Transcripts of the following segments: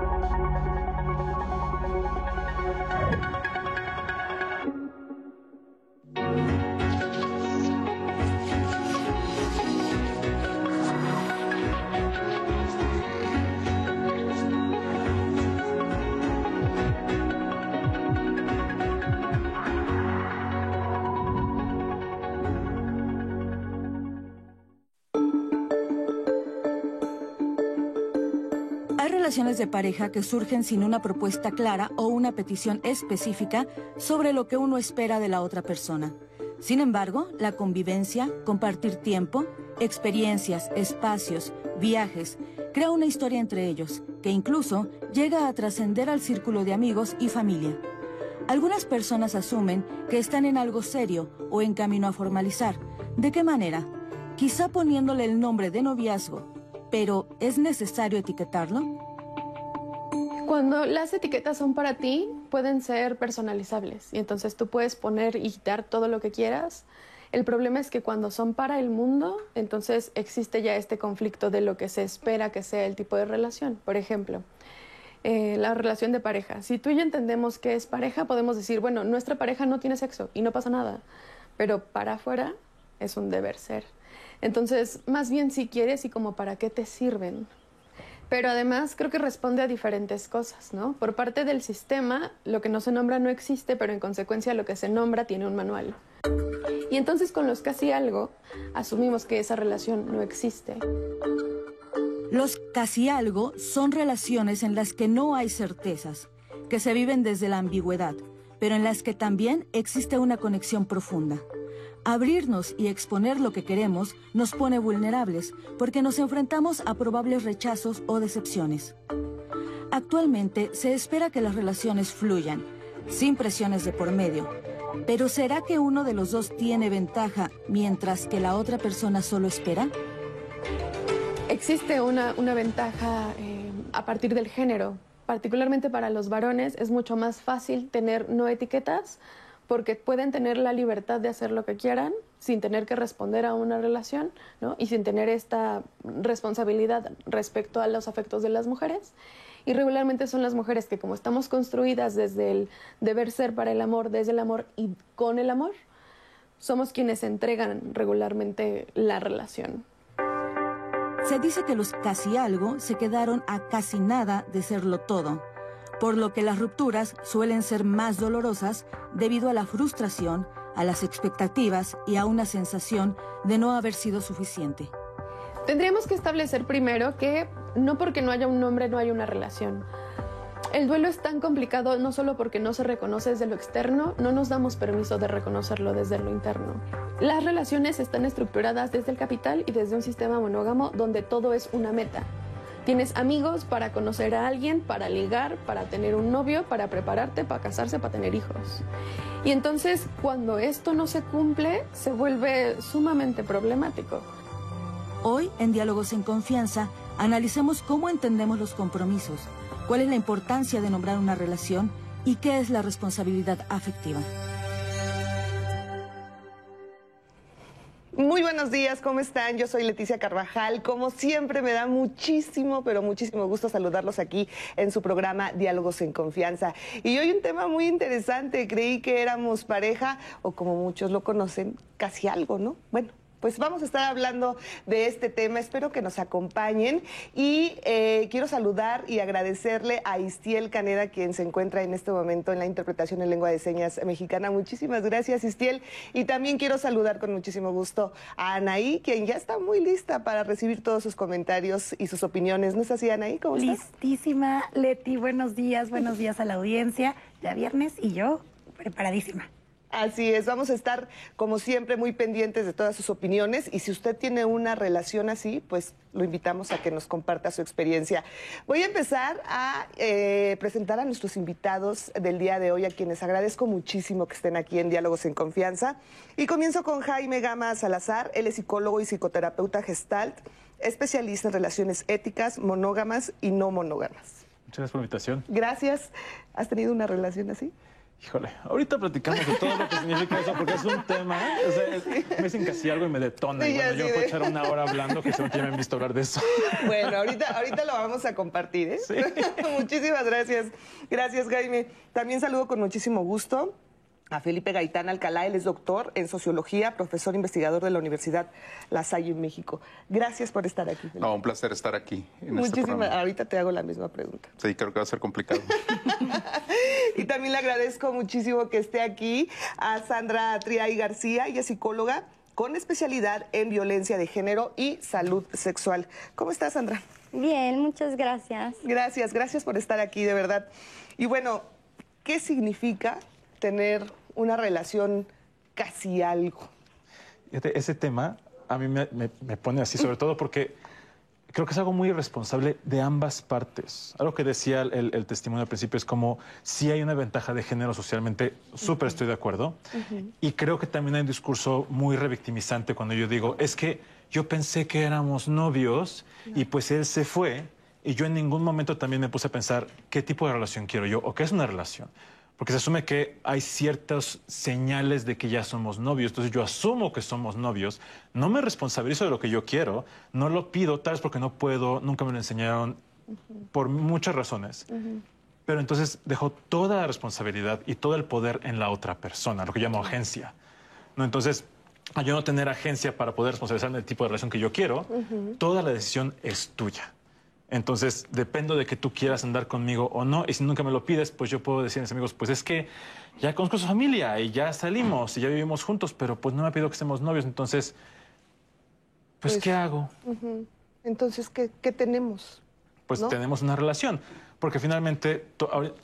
Thank you. Relaciones de pareja que surgen sin una propuesta clara o una petición específica sobre lo que uno espera de la otra persona. Sin embargo, la convivencia, compartir tiempo, experiencias, espacios, viajes, crea una historia entre ellos, que incluso llega a trascender al círculo de amigos y familia. Algunas personas asumen que están en algo serio o en camino a formalizar. ¿De qué manera? Quizá poniéndole el nombre de noviazgo, pero ¿es necesario etiquetarlo? Cuando las etiquetas son para ti, pueden ser personalizables y entonces tú puedes poner y quitar todo lo que quieras. El problema es que cuando son para el mundo, entonces existe ya este conflicto de lo que se espera que sea el tipo de relación. Por ejemplo, eh, la relación de pareja. Si tú y yo entendemos que es pareja, podemos decir, bueno, nuestra pareja no tiene sexo y no pasa nada, pero para afuera es un deber ser. Entonces, más bien si quieres y como para qué te sirven. Pero además creo que responde a diferentes cosas, ¿no? Por parte del sistema, lo que no se nombra no existe, pero en consecuencia lo que se nombra tiene un manual. Y entonces con los casi algo, asumimos que esa relación no existe. Los casi algo son relaciones en las que no hay certezas, que se viven desde la ambigüedad, pero en las que también existe una conexión profunda. Abrirnos y exponer lo que queremos nos pone vulnerables porque nos enfrentamos a probables rechazos o decepciones. Actualmente se espera que las relaciones fluyan, sin presiones de por medio. Pero ¿será que uno de los dos tiene ventaja mientras que la otra persona solo espera? Existe una, ventaja eh, a partir del género. Particularmente para los varones es mucho más fácil tener no etiquetas porque pueden tener la libertad de hacer lo que quieran sin tener que responder a una relación ¿no? y sin tener esta responsabilidad respecto a los afectos de las mujeres. Y regularmente son las mujeres que como estamos construidas desde el deber ser para el amor, desde el amor y con el amor, somos quienes entregan regularmente la relación. Se dice que los casi algo se quedaron a casi nada de serlo todo por lo que las rupturas suelen ser más dolorosas debido a la frustración, a las expectativas y a una sensación de no haber sido suficiente. Tendríamos que establecer primero que no porque no haya un nombre no hay una relación. El duelo es tan complicado no solo porque no se reconoce desde lo externo, no nos damos permiso de reconocerlo desde lo interno. Las relaciones están estructuradas desde el capital y desde un sistema monógamo donde todo es una meta. Tienes amigos para conocer a alguien, para ligar, para tener un novio, para prepararte, para casarse, para tener hijos. Y entonces cuando esto no se cumple, se vuelve sumamente problemático. Hoy, en Diálogos en Confianza, analicemos cómo entendemos los compromisos, cuál es la importancia de nombrar una relación y qué es la responsabilidad afectiva. Buenos días, ¿cómo están? Yo soy Leticia Carvajal. Como siempre, me da muchísimo, pero muchísimo gusto saludarlos aquí en su programa Diálogos en Confianza. Y hoy un tema muy interesante. Creí que éramos pareja, o como muchos lo conocen, casi algo, ¿no? Bueno, pues vamos a estar hablando de este tema. Espero que nos acompañen y eh, quiero saludar y agradecerle a Istiel Caneda, quien se encuentra en este momento en la interpretación en lengua de señas mexicana. Muchísimas gracias, Istiel. Y también quiero saludar con muchísimo gusto a Anaí, quien ya está muy lista para recibir todos sus comentarios y sus opiniones. ¿No es así, Anaí? ¿Cómo? Listísima, Leti. Buenos días, buenos días a la audiencia. Ya viernes y yo preparadísima. Así es, vamos a estar como siempre muy pendientes de todas sus opiniones y si usted tiene una relación así, pues lo invitamos a que nos comparta su experiencia. Voy a empezar a eh, presentar a nuestros invitados del día de hoy, a quienes agradezco muchísimo que estén aquí en Diálogos en Confianza. Y comienzo con Jaime Gama Salazar, él es psicólogo y psicoterapeuta gestalt, especialista en relaciones éticas, monógamas y no monógamas. Muchas gracias por la invitación. Gracias. ¿Has tenido una relación así? Híjole, ahorita platicamos de todo lo que significa eso, porque es un tema. O sea, es- me dicen casi algo y me detona. Sí, y bueno, yo puedo de- echar una hora hablando que ya me han visto hablar de eso. Bueno, ahorita, ahorita lo vamos a compartir, ¿eh? Sí. Muchísimas gracias. Gracias, Jaime. También saludo con muchísimo gusto a Felipe Gaitán Alcalá. Él es doctor en sociología, profesor investigador de la Universidad La Salle en México. Gracias por estar aquí. Felipe. No, un placer estar aquí este Muchísimas. programa. Ahorita te hago la misma pregunta. Sí, creo que va a ser complicado. Y también le agradezco muchísimo que esté aquí a Sandra Triay García, ella es psicóloga con especialidad en violencia de género y salud sexual. ¿Cómo estás, Sandra? Bien, muchas gracias. Gracias, gracias por estar aquí, de verdad. Y bueno, ¿qué significa tener una relación casi algo? Ese tema a mí me, me- me pone así, sobre todo porque creo que es algo muy irresponsable de ambas partes. Algo que decía el, el testimonio al principio es como si hay una ventaja de género socialmente, súper estoy de acuerdo. Y creo que también hay un discurso muy revictimizante cuando yo digo, es que yo pensé que éramos novios y pues él se fue y yo en ningún momento también me puse a pensar qué tipo de relación quiero yo o qué es una relación. Porque se asume que hay ciertas señales de que ya somos novios. Entonces yo asumo que somos novios. No me responsabilizo de lo que yo quiero. No lo pido, tal vez porque no puedo. Nunca me lo enseñaron por muchas razones. Pero entonces dejo toda la responsabilidad y todo el poder en la otra persona, lo que llamo agencia. ¿No? Entonces, al yo no tener agencia para poder responsabilizarme del tipo de relación que yo quiero, toda la decisión es tuya. Entonces, dependo de que tú quieras andar conmigo o no. Y si nunca me lo pides, pues yo puedo decir a mis amigos, pues es que ya conozco su familia y ya salimos y ya vivimos juntos, pero pues no me ha pedido que estemos novios. Entonces, pues, Pues- ¿qué hago? Entonces, ¿qué, qué tenemos? Pues ¿no? tenemos una relación. Porque finalmente,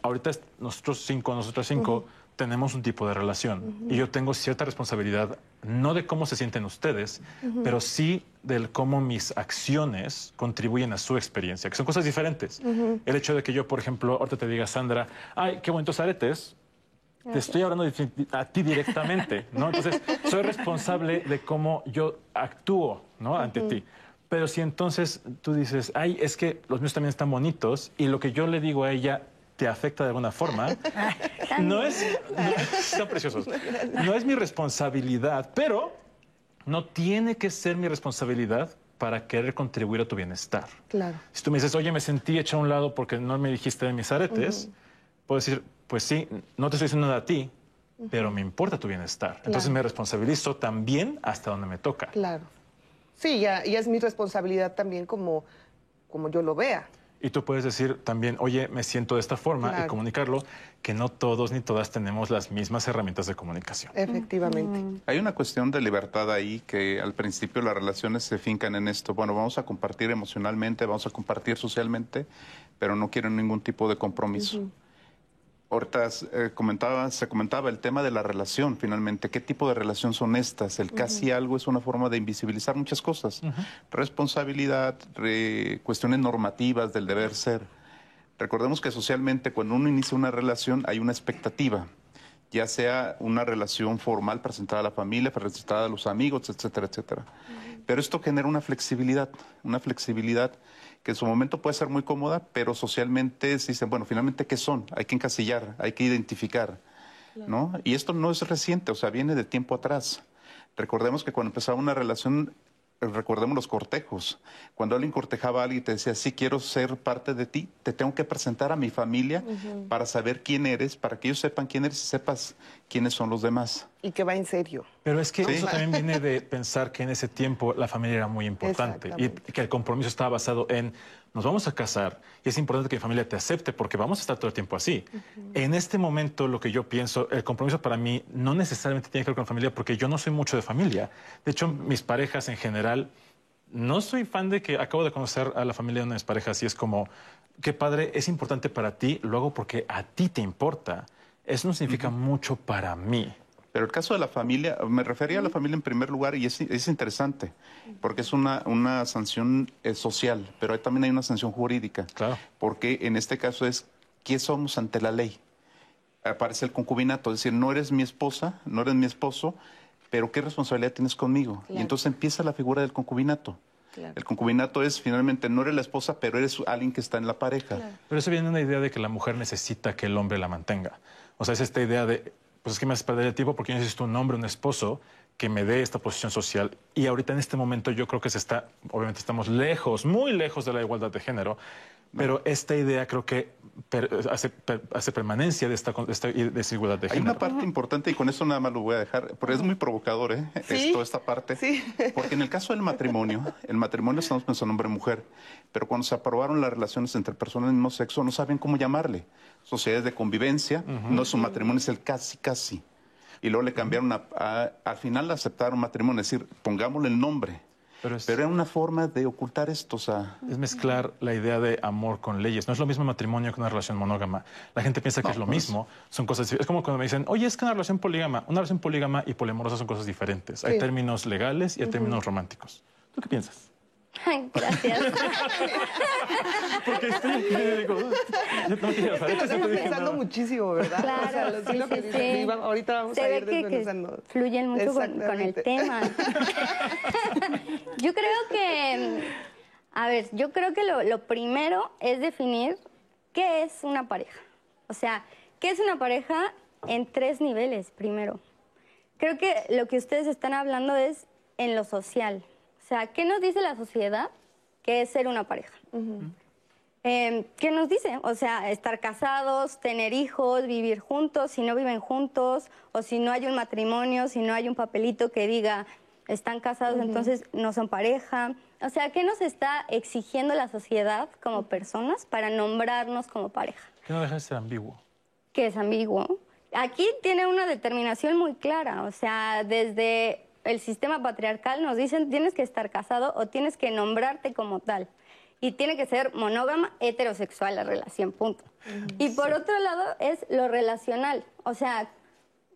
ahorita nosotros cinco, nosotras cinco, tenemos un tipo de relación. Y yo tengo cierta responsabilidad, no de cómo se sienten ustedes, pero sí del cómo mis acciones contribuyen a su experiencia, que son cosas diferentes. El hecho de que yo, por ejemplo, ahorita te diga, Sandra, ay, qué bonitos aretes, te estoy hablando a ti directamente, ¿no? Entonces, soy responsable de cómo yo actúo, ¿no? Ante ti. Pero si entonces tú dices, ay, es que los míos también están bonitos y lo que yo le digo a ella te afecta de alguna forma, no es, no, están preciosos, no es mi responsabilidad, pero no tiene que ser mi responsabilidad para querer contribuir a tu bienestar. Claro. Si tú me dices, oye, me sentí hecha a un lado porque no me dijiste de mis aretes, puedo decir, pues sí, no te estoy diciendo nada a ti, pero me importa tu bienestar. Entonces me responsabilizo también hasta donde me toca. Claro. Sí, ya, ya es mi responsabilidad también como, como yo lo vea. Y tú puedes decir también, oye, me siento de esta forma Claro. y comunicarlo, que no todos ni todas tenemos las mismas herramientas de comunicación. Efectivamente. Hay una cuestión de libertad ahí que al principio las relaciones se fincan en esto. Bueno, vamos a compartir emocionalmente, vamos a compartir socialmente, pero no quiero ningún tipo de compromiso. Ahorita eh, comentaba, se comentaba el tema de la relación, finalmente. ¿Qué tipo de relación son estas? El casi algo es una forma de invisibilizar muchas cosas. Responsabilidad, re- cuestiones normativas del deber ser. Recordemos que socialmente cuando uno inicia una relación hay una expectativa, ya sea una relación formal presentada a la familia, presentada a los amigos, etcétera, etcétera. Pero esto genera una flexibilidad, una flexibilidad que en su momento puede ser muy cómoda, pero socialmente se dicen, bueno, finalmente, ¿qué son? Hay que encasillar, hay que identificar, ¿no? Y esto no es reciente, o sea, viene de tiempo atrás. Recordemos que cuando empezaba una relación, recordemos los cortejos. Cuando alguien cortejaba a alguien y te decía, sí quiero ser parte de ti, te tengo que presentar a mi familia para saber quién eres, para que ellos sepan quién eres y sepas quiénes son los demás. Y que va en serio. Pero es que Sí. eso también viene de pensar que en ese tiempo la familia era muy importante y que el compromiso estaba basado en nos vamos a casar y es importante que mi familia te acepte porque vamos a estar todo el tiempo así. En este momento lo que yo pienso, el compromiso para mí no necesariamente tiene que ver con la familia porque yo no soy mucho de familia. De hecho, mis parejas en general, no soy fan de que acabo de conocer a la familia de una de mis parejas y es como, qué padre, es importante para ti, lo hago porque a ti te importa. Eso no significa mucho para mí. Pero el caso de la familia, me refería a la familia en primer lugar y es, es interesante, porque es una, una sanción eh, social, pero hay- también hay una sanción jurídica. Claro. Porque en este caso es, ¿qué somos ante la ley? Aparece el concubinato, es decir, no eres mi esposa, no eres mi esposo, pero ¿qué responsabilidad tienes conmigo? Y entonces empieza la figura del concubinato. Claro. El concubinato es finalmente no eres la esposa, pero eres alguien que está en la pareja. Pero eso viene de una idea de que la mujer necesita que el hombre la mantenga. O sea, es esta idea de, pues es que me haces perder el tiempo porque yo necesito un hombre, un esposo que me dé esta posición social. Y ahorita en este momento yo creo que se está, obviamente estamos lejos, muy lejos de la igualdad de género, pero esta idea creo que per- hace, per- hace permanencia de esta, de esta desigualdad de Hay género. una parte importante y con eso nada más lo voy a dejar, porque es muy provocador, ¿eh? Sí. Esto, esta parte. Sí. Porque en el caso del matrimonio, el matrimonio estamos pensando hombre-mujer, pero cuando se aprobaron las relaciones entre personas del mismo sexo, no saben cómo llamarle. Sociedades de convivencia, no es un matrimonio, es el casi, casi. Y luego le cambiaron, a, a- al final aceptaron matrimonio, es decir, pongámosle el nombre. Pero es- Pero era una forma de ocultar esto, o sea... Es mezclar la idea de amor con leyes. No es lo mismo matrimonio que una relación monógama. La gente piensa que No, es lo pues. mismo. Son cosas. Es como cuando me dicen, oye, es que una relación polígama, una relación polígama y poliamorosa son cosas diferentes. Hay términos legales y hay términos románticos. ¿Tú qué piensas? Ay, Gracias. Porque estoy aquí y digo, yo no quería saber, dije pensando muchísimo, ¿verdad? Claro, o sea, lo, sí, sí, lo que sí, dices, sí. y va- ahorita vamos Se a ve ir que, que fluyen mucho con, con el tema. yo creo que, a ver, yo creo que lo, lo primero es definir qué es una pareja. O sea, ¿qué es una pareja en tres niveles primero? Creo que lo que ustedes están hablando es en lo social. O sea, ¿qué nos dice la sociedad que es ser una pareja? Eh, ¿Qué nos dice? O sea, estar casados, tener hijos, vivir juntos, si no viven juntos, o si no hay un matrimonio, si no hay un papelito que diga están casados, entonces no son pareja. O sea, ¿qué nos está exigiendo la sociedad como personas para nombrarnos como pareja? Que no deja de ser ambiguo. que es ambiguo. Aquí tiene una determinación muy clara, o sea, desde el sistema patriarcal nos dicen tienes que estar casado o tienes que nombrarte como tal. Y tiene que ser monógama, heterosexual la relación, punto. Y por otro lado es lo relacional, o sea,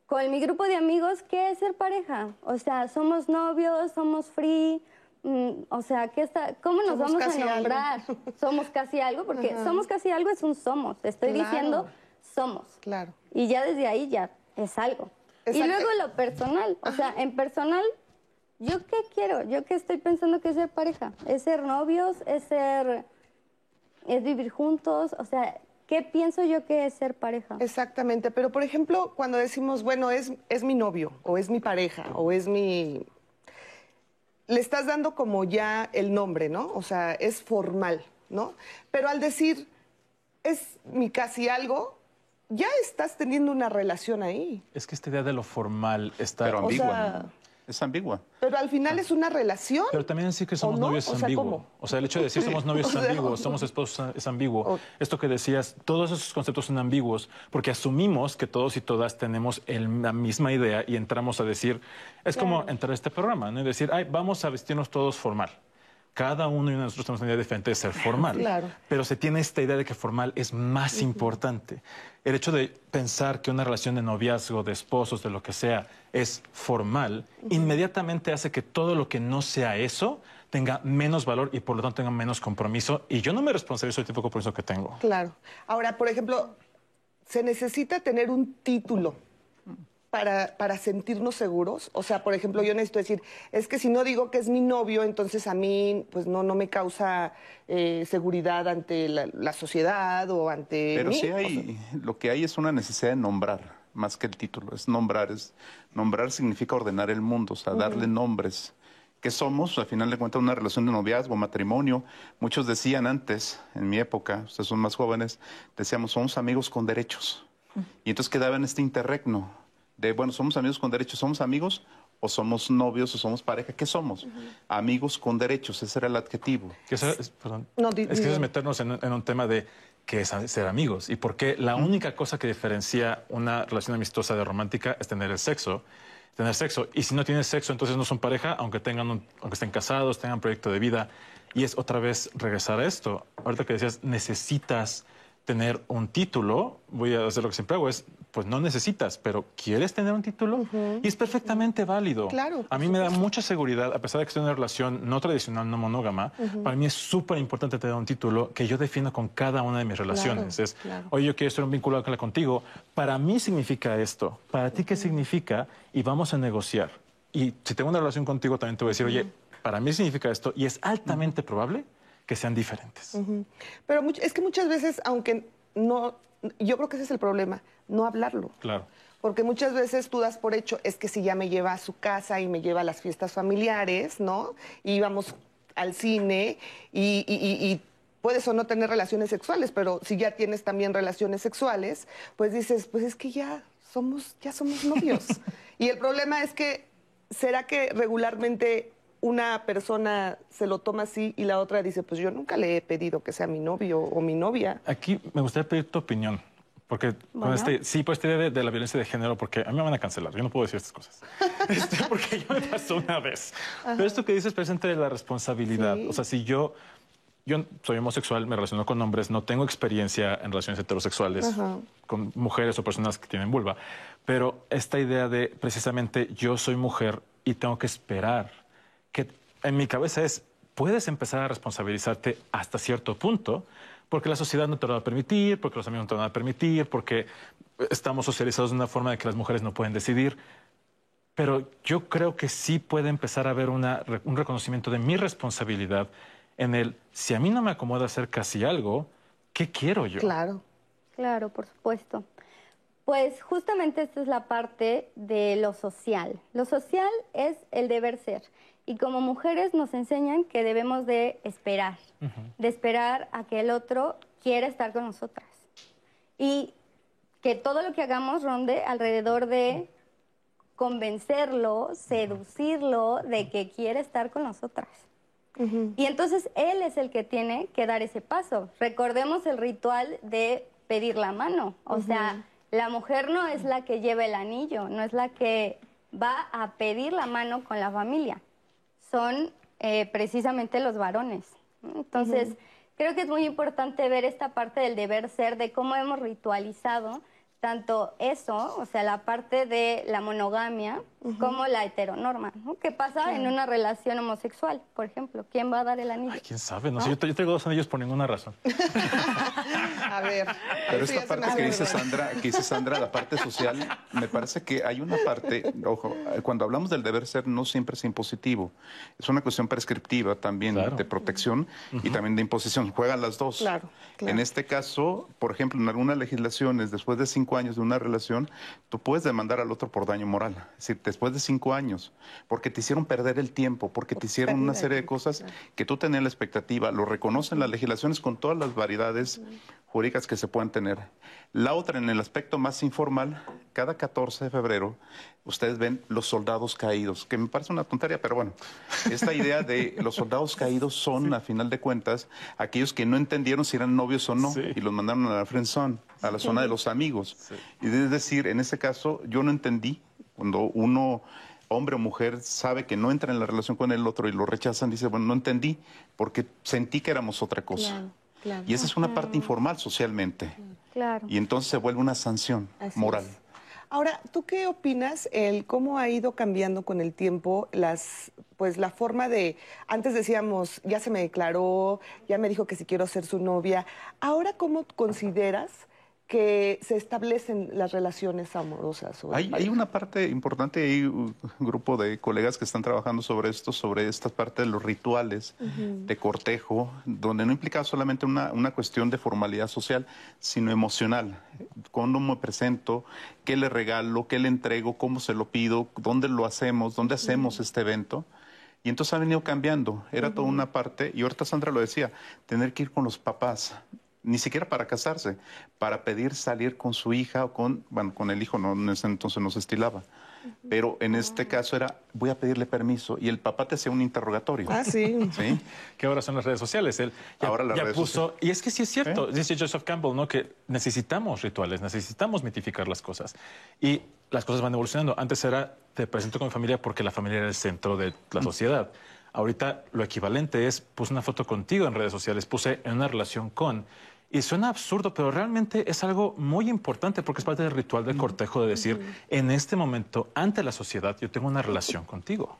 con mi grupo de amigos, ¿qué es ser pareja? O sea, somos novios, somos free, mm, o sea, ¿qué está, ¿cómo nos Somos vamos a algo. nombrar? Somos casi algo, porque somos casi algo es un somos. Te estoy Claro. diciendo somos. Claro. Y ya desde ahí ya es algo. Y luego lo personal. O sea, en personal, ¿yo qué quiero? ¿Yo qué estoy pensando que es ser pareja? ¿Es ser novios? ¿Es ser... es vivir juntos? O sea, ¿qué pienso yo que es ser pareja? Exactamente, pero por ejemplo, cuando decimos, bueno, es, es mi novio, o es mi pareja, o es mi... Le estás dando como ya el nombre, ¿no? O sea, es formal, ¿no? Pero al decir, es mi casi algo, ya estás teniendo una relación ahí. Es que esta idea de lo formal está. Pero O ambigua. sea- Es ambigua. Pero al final es una relación. Pero también decir que ¿O somos no? novios O es sea, ambiguo. ¿cómo? O sea, el hecho de decir somos novios es O ambiguo, o- somos esposos es ambiguo. O- Esto que decías, todos esos conceptos son ambiguos porque asumimos que todos y todas tenemos el- la misma idea y entramos a decir, es como entrar a este programa, ¿no? Y decir, ay, vamos a vestirnos todos formal. Cada uno y uno de nosotros tenemos una idea diferente de ser formal. Claro. Pero se tiene esta idea de que formal es más importante. El hecho de pensar que una relación de noviazgo, de esposos, de lo que sea, es formal, inmediatamente hace que todo lo que no sea eso tenga menos valor y por lo tanto tenga menos compromiso. Y yo no me responsabilizo del tipo de compromiso que tengo. Claro. Ahora, por ejemplo, se necesita tener un título para, para sentirnos seguros. O sea, por ejemplo, yo necesito decir, es que si no digo que es mi novio, entonces a mí pues no, no me causa eh, seguridad ante la, la sociedad o ante Pero mí. sí O sea, hay, lo que hay es una necesidad de nombrar, más que el título, es nombrar, es, nombrar significa ordenar el mundo, o sea, darle nombres. ¿Qué somos? Al final de cuentas, una relación de noviazgo, matrimonio. Muchos decían antes, en mi época, ustedes son más jóvenes, decíamos, somos amigos con derechos. Y entonces quedaba en este interregno de, bueno, somos amigos con derechos, somos amigos o somos novios o somos pareja. ¿Qué somos? Amigos con derechos, ese era el adjetivo. Que eso es, perdón, No, di- es que eso es meternos en, un- en un tema de qué es ser amigos y por qué la única cosa que diferencia una relación amistosa de romántica es tener el sexo. Tener sexo. Y si no tienes sexo, entonces no son pareja, aunque tengan un- aunque estén casados, tengan proyecto de vida. Y es otra vez regresar a esto. Ahorita que decías, necesitas tener un título, voy a hacer lo que siempre hago, es, pues no necesitas, pero ¿quieres tener un título? Y es perfectamente válido. Claro, A mí me da mucha seguridad, a pesar de que estoy en una relación no tradicional, no monógama, para mí es súper importante tener un título que yo defino con cada una de mis relaciones. es, claro. oye, yo quiero estar un vínculo contigo, para mí significa esto, para ti qué significa, y vamos a negociar. Y si tengo una relación contigo, también te voy a decir, oye, para mí significa esto, y es altamente probable que sean diferentes. Pero es que muchas veces, aunque no, yo creo que ese es el problema, no hablarlo. Claro. Porque muchas veces tú das por hecho, es que si ya me lleva a su casa y me lleva a las fiestas familiares, ¿no? Y íbamos al cine y, y- y- y puedes o no tener relaciones sexuales, pero si ya tienes también relaciones sexuales, pues dices, pues es que ya somos, ya somos novios. y el problema es que, ¿será que regularmente una persona se lo toma así y la otra dice, pues yo nunca le he pedido que sea mi novio o mi novia? Aquí me gustaría pedir tu opinión. Porque Bueno. este, sí, por esta idea de, de la violencia de género, porque a mí me van a cancelar, yo no puedo decir estas cosas. Este, porque ya me pasó una vez. Pero esto que dices presente de la responsabilidad. Sí. O sea, si yo, yo soy homosexual, me relaciono con hombres, no tengo experiencia en relaciones heterosexuales Ajá. con mujeres o personas que tienen vulva, pero esta idea de precisamente yo soy mujer y tengo que esperar, que en mi cabeza es, puedes empezar a responsabilizarte hasta cierto punto, porque la sociedad no te lo va a permitir, porque los amigos no te lo van a permitir, porque estamos socializados de una forma de que las mujeres no pueden decidir. Pero yo creo que sí puede empezar a haber una- un reconocimiento de mi responsabilidad en el, si a mí no me acomoda hacer casi algo, ¿qué quiero yo? Claro. Claro, por supuesto. Pues justamente esta es la parte de lo social. Lo social es el deber ser. Y como mujeres nos enseñan que debemos de esperar, de esperar a que el otro quiera estar con nosotras. Y que todo lo que hagamos ronde alrededor de convencerlo, seducirlo de que quiere estar con nosotras. Y entonces él es el que tiene que dar ese paso. Recordemos el ritual de pedir la mano. O sea, la mujer no es la que lleva el anillo, no es la que va a pedir la mano con la familia. Son eh, precisamente los varones. Entonces, creo que es muy importante ver esta parte del deber ser, de cómo hemos ritualizado tanto eso, o sea, la parte de la monogamia, como la heteronorma. ¿no? ¿Qué pasa en una relación homosexual, por ejemplo? ¿Quién va a dar el anillo? Ay, quién sabe, no sé, yo, yo tengo dos anillos por ninguna razón. A ver. Pero esta parte que dice. Sandra, que dice Sandra, la parte social, me parece que hay una parte, ojo, cuando hablamos del deber ser no siempre es impositivo, es una cuestión prescriptiva también Claro. de protección y también de imposición, juegan las dos. Claro, claro. En este caso, por ejemplo, en algunas legislaciones, después de cinco años de una relación, tú puedes demandar al otro por daño moral, es decir, después de cinco años, porque te hicieron perder el tiempo, porque te hicieron una serie de cosas que tú tenías la expectativa, lo reconocen las legislaciones con todas las variedades jurídicas que se pueden tener. La otra, en el aspecto más informal, cada 14 de febrero ustedes ven los soldados caídos, que me parece una tontería, pero bueno, esta idea de los soldados caídos son, a final de cuentas, aquellos que no entendieron si eran novios o no Sí. y los mandaron a la friendzone, a la zona de los amigos. Y es decir, en ese caso, yo no entendí cuando uno hombre o mujer sabe que no entra en la relación con el otro y lo rechazan, dice, bueno, no entendí, porque sentí que éramos otra cosa. Claro, claro. Y esa es una parte informal socialmente. Claro. Y entonces se vuelve una sanción Así moral. es. Ahora, ¿tú qué opinas el cómo ha ido cambiando con el tiempo las pues la forma de antes decíamos, ya se me declaró, ya me dijo que si quiero ser su novia. Ahora cómo consideras que se establecen las relaciones amorosas? Hay, una parte importante, hay un grupo de colegas que están trabajando sobre esto, sobre esta parte de los rituales de cortejo, donde no implica solamente una, una cuestión de formalidad social, sino emocional. ¿Cómo me presento? ¿Qué le regalo? ¿Qué le entrego? ¿Cómo se lo pido? ¿Dónde lo hacemos? ¿Dónde hacemos este evento? Y entonces ha venido cambiando. Era toda una parte, y ahorita Sandra lo decía, tener que ir con los papás, ni siquiera para casarse, para pedir salir con su hija o con, bueno, con el hijo, no, en ese entonces no se estilaba. Pero en este caso era, voy a pedirle permiso, y el papá te hacía un interrogatorio. Ah, sí. ¿Sí? que ahora son las redes sociales. Él ya, Ahora las ya redes puso, y es que sí es cierto, ¿Eh? dice Joseph Campbell, ¿no? Que necesitamos rituales, necesitamos mitificar las cosas. Y las cosas van evolucionando. Antes era, te presento con mi familia porque la familia era el centro de la sociedad. Ahorita lo equivalente es, puse una foto contigo en redes sociales, puse en una relación con. Y suena absurdo, pero realmente es algo muy importante porque es parte del ritual del cortejo de decir, en este momento, ante la sociedad, yo tengo una relación contigo.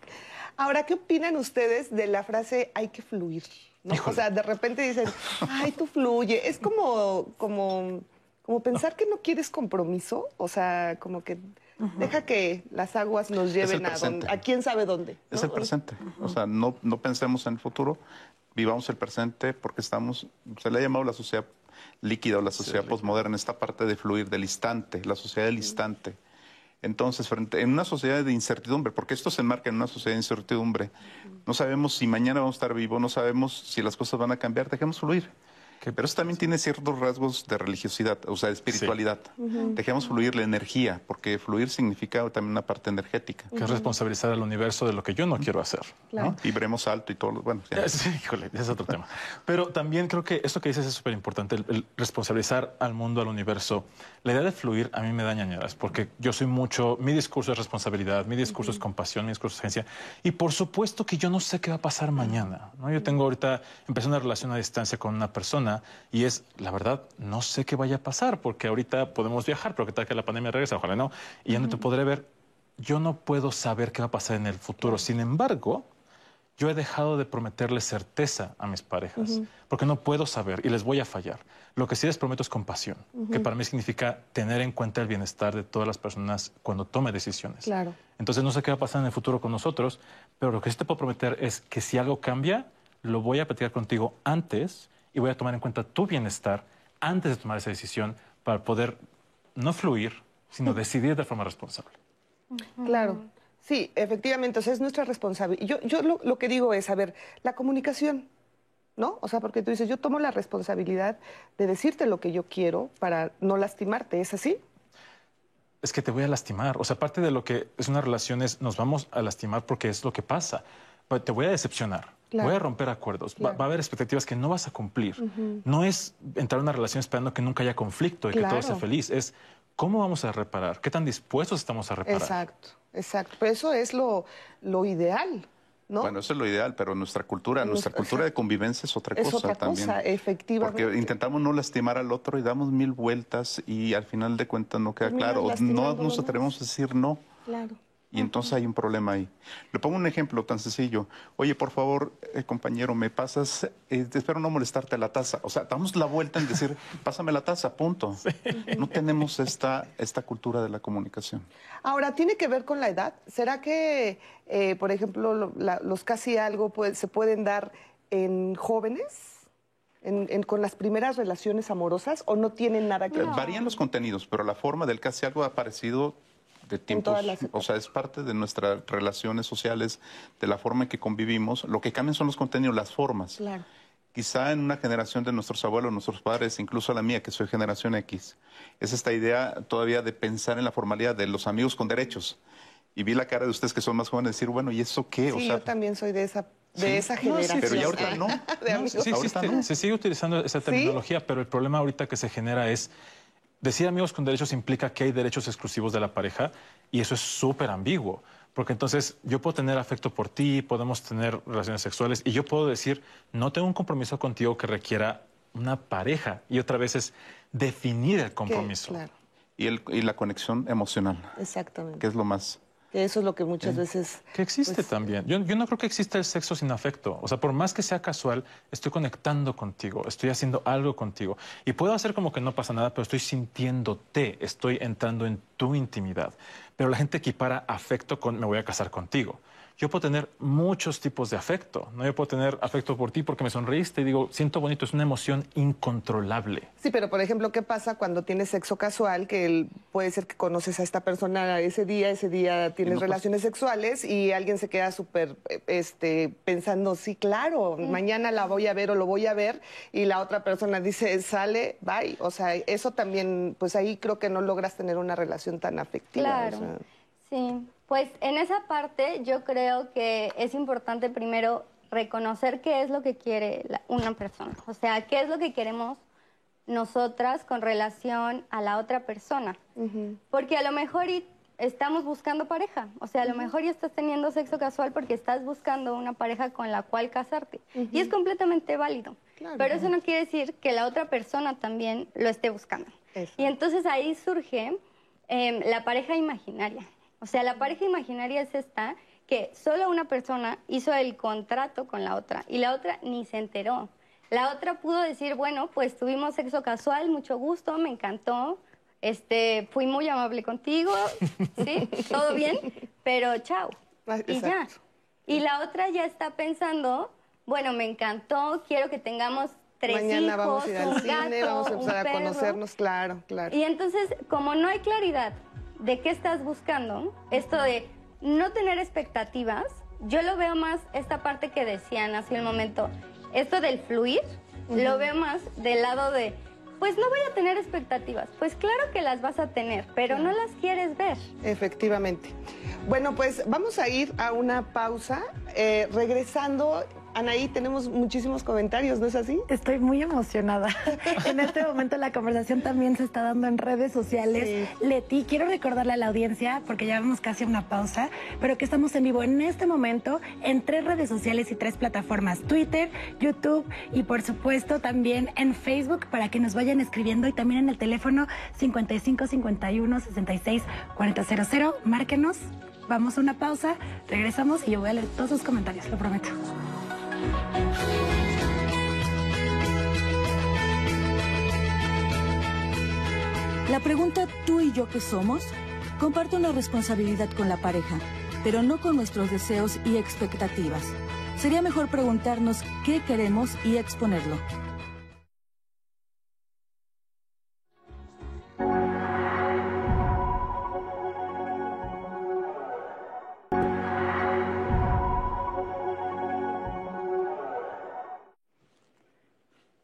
Ahora, ¿qué opinan ustedes de la frase hay que fluir? ¿no? O sea, de repente dicen, ay, tú fluye. Es como, como, como pensar que no quieres compromiso. O sea, como que deja que las aguas nos lleven a, donde, a quién sabe dónde. Es el presente. O sea, no, no pensemos en el futuro, vivamos el presente porque estamos, se le ha llamado la sociedad líquida o la sociedad posmoderna, esta parte de fluir, del instante, la sociedad del instante. Entonces, frente, en una sociedad de incertidumbre, porque esto se enmarca en una sociedad de incertidumbre, no sabemos si mañana vamos a estar vivos, no sabemos si las cosas van a cambiar, dejemos fluir. Pero eso también tiene ciertos rasgos de religiosidad, o sea, de espiritualidad. Dejemos fluir la energía, porque fluir significa también una parte energética. Que es responsabilizar al universo de lo que yo no quiero hacer. ¿no? Vibremos alto y todo. Bueno, ya. Sí, híjole, ese es otro tema. Pero también creo que esto que dices es súper importante, el, responsabilizar al mundo, al universo. La idea de fluir a mí me da ñañadas, porque yo soy mucho, mi discurso es responsabilidad, mi discurso es compasión, mi discurso es agencia. Y por supuesto que yo no sé qué va a pasar mañana. ¿no? Yo tengo ahorita, empecé una relación a distancia con una persona y es, la verdad, no sé qué vaya a pasar porque ahorita podemos viajar, pero que tal que la pandemia regresa, ojalá no, y ya no te podré ver. Yo no puedo saber qué va a pasar en el futuro. Sin embargo, yo he dejado de prometerles certeza a mis parejas, porque no puedo saber y les voy a fallar. Lo que sí les prometo es compasión, que para mí significa tener en cuenta el bienestar de todas las personas cuando tome decisiones. Claro. Entonces no sé qué va a pasar en el futuro con nosotros, pero lo que sí te puedo prometer es que si algo cambia, lo voy a platicar contigo antes y voy a tomar en cuenta tu bienestar antes de tomar esa decisión para poder no fluir, sino decidir de forma responsable. Claro. Sí, efectivamente, o sea, es nuestra responsabilidad. Yo, yo lo, lo, que digo es, a ver, la comunicación, ¿no? O sea, porque tú dices, yo tomo la responsabilidad de decirte lo que yo quiero para no lastimarte, ¿es así? Es que te voy a lastimar. O sea, parte de lo que es una relación es, nos vamos a lastimar porque es lo que pasa. Pero te voy a decepcionar. Voy a romper acuerdos. Va, a haber expectativas que no vas a cumplir. No es entrar en una relación esperando que nunca haya conflicto y que todo sea feliz. Es cómo vamos a reparar, qué tan dispuestos estamos a reparar. Exacto, exacto. Pero eso es lo, lo ideal. ¿No? Bueno, eso es lo ideal, pero nuestra cultura, nuestra, cultura de convivencia es otra cosa es otra también. Cosa, efectivamente. Porque intentamos no lastimar al otro y damos mil vueltas y al final de cuentas no queda claro. No nos atrevemos a decir no. Claro. Y entonces hay un problema ahí. Le pongo un ejemplo tan sencillo. Oye, por favor, eh, compañero, me pasas, eh, espero no molestarte la taza. O sea, damos la vuelta en decir, pásame la taza, punto. No tenemos esta, esta cultura de la comunicación. Ahora, ¿tiene que ver con la edad? ¿Será que, eh, por ejemplo, los casi algo se pueden dar en jóvenes? En, con las primeras relaciones amorosas o no tienen nada que ver? Varían los contenidos, pero la forma del casi algo ha parecido de tiempos, o sea, es parte de nuestras relaciones sociales, de la forma en que convivimos. Lo que cambian son los contenidos, las formas. Claro. Quizá en una generación de nuestros abuelos, nuestros padres, incluso la mía, que soy generación X, es esta idea todavía de pensar en la formalidad de los amigos con derechos. Y vi la cara de ustedes que son más jóvenes decir, bueno, ¿y eso qué? Sí, o sea, yo también soy de esa de esa generación. pero ya ahorita no. no, Se sigue utilizando esa terminología, pero el problema ahorita que se genera es Decir amigos con derechos implica que hay derechos exclusivos de la pareja y eso es súper ambiguo. Porque entonces yo puedo tener afecto por ti, podemos tener relaciones sexuales y yo puedo decir, no tengo un compromiso contigo que requiera una pareja. Y otra vez es definir el compromiso. Claro. Y, el, y la conexión emocional. Exactamente. Que es lo más eso es lo que muchas veces... Que existe pues, también. Yo, yo, no creo que exista el sexo sin afecto. O sea, por más que sea casual, estoy conectando contigo, estoy haciendo algo contigo. Y puedo hacer como que no pasa nada, pero estoy sintiéndote, estoy entrando en tu intimidad. Pero la gente equipara afecto con me voy a casar contigo yo puedo tener muchos tipos de afecto. ¿no? Yo puedo tener afecto por ti porque me sonreíste y digo, siento bonito, es una emoción incontrolable. Sí, pero por ejemplo, ¿qué pasa cuando tienes sexo casual? Que puede ser que conoces a esta persona ese día, ese día tienes relaciones sexuales y alguien se queda súper este, pensando, sí, claro, mañana la voy a ver o lo voy a ver y la otra persona dice, sale, bye. O sea, eso también, pues ahí creo que no logras tener una relación tan afectiva. Claro, sí. Pues en esa parte yo creo que es importante primero reconocer qué es lo que quiere una persona, o sea, qué es lo que queremos nosotras con relación a la otra persona. Porque a lo mejor estamos buscando pareja, o sea, a lo mejor ya estás teniendo sexo casual porque estás buscando una pareja con la cual casarte. Y es completamente válido. Pero eso no quiere decir que la otra persona también lo esté buscando. Y entonces ahí surge em, la pareja imaginaria. O sea, la pareja imaginaria es esta que solo una persona hizo el contrato con la otra y la otra ni se enteró. La otra pudo decir, bueno, pues tuvimos sexo casual, mucho gusto, me encantó, este, fui muy amable contigo, sí, todo bien, pero chao. Ah, y ya. Y la otra ya está pensando, bueno, me encantó, quiero que tengamos tres Mañana hijos, vamos a ir al cine, gato, vamos a empezar a conocernos, claro, claro. Y entonces, como no hay claridad de qué estás buscando, esto de no tener expectativas, yo lo veo más esta parte que decían hace un momento, esto del fluir, lo veo más del lado de, pues no voy a tener expectativas. Pues claro que las vas a tener, pero no las quieres ver. Efectivamente. Bueno, pues vamos a ir a una pausa. Eh, regresando, Anaí, tenemos muchísimos comentarios, ¿no es así? Estoy muy emocionada. en este momento la conversación también se está dando en redes sociales. Leti, quiero recordarle a la audiencia, porque ya vamos casi a una pausa, pero que estamos en vivo en este momento en tres redes sociales y tres plataformas, Twitter, YouTube y por supuesto también en Facebook para que nos vayan escribiendo y también en el teléfono 55 51 66 4000. Márquenos. Vamos a una pausa, regresamos y yo voy a leer todos sus comentarios, lo prometo. La pregunta ¿tú y yo qué somos? comparte una responsabilidad con la pareja, pero no con nuestros deseos y expectativas. Sería mejor preguntarnos qué queremos y exponerlo.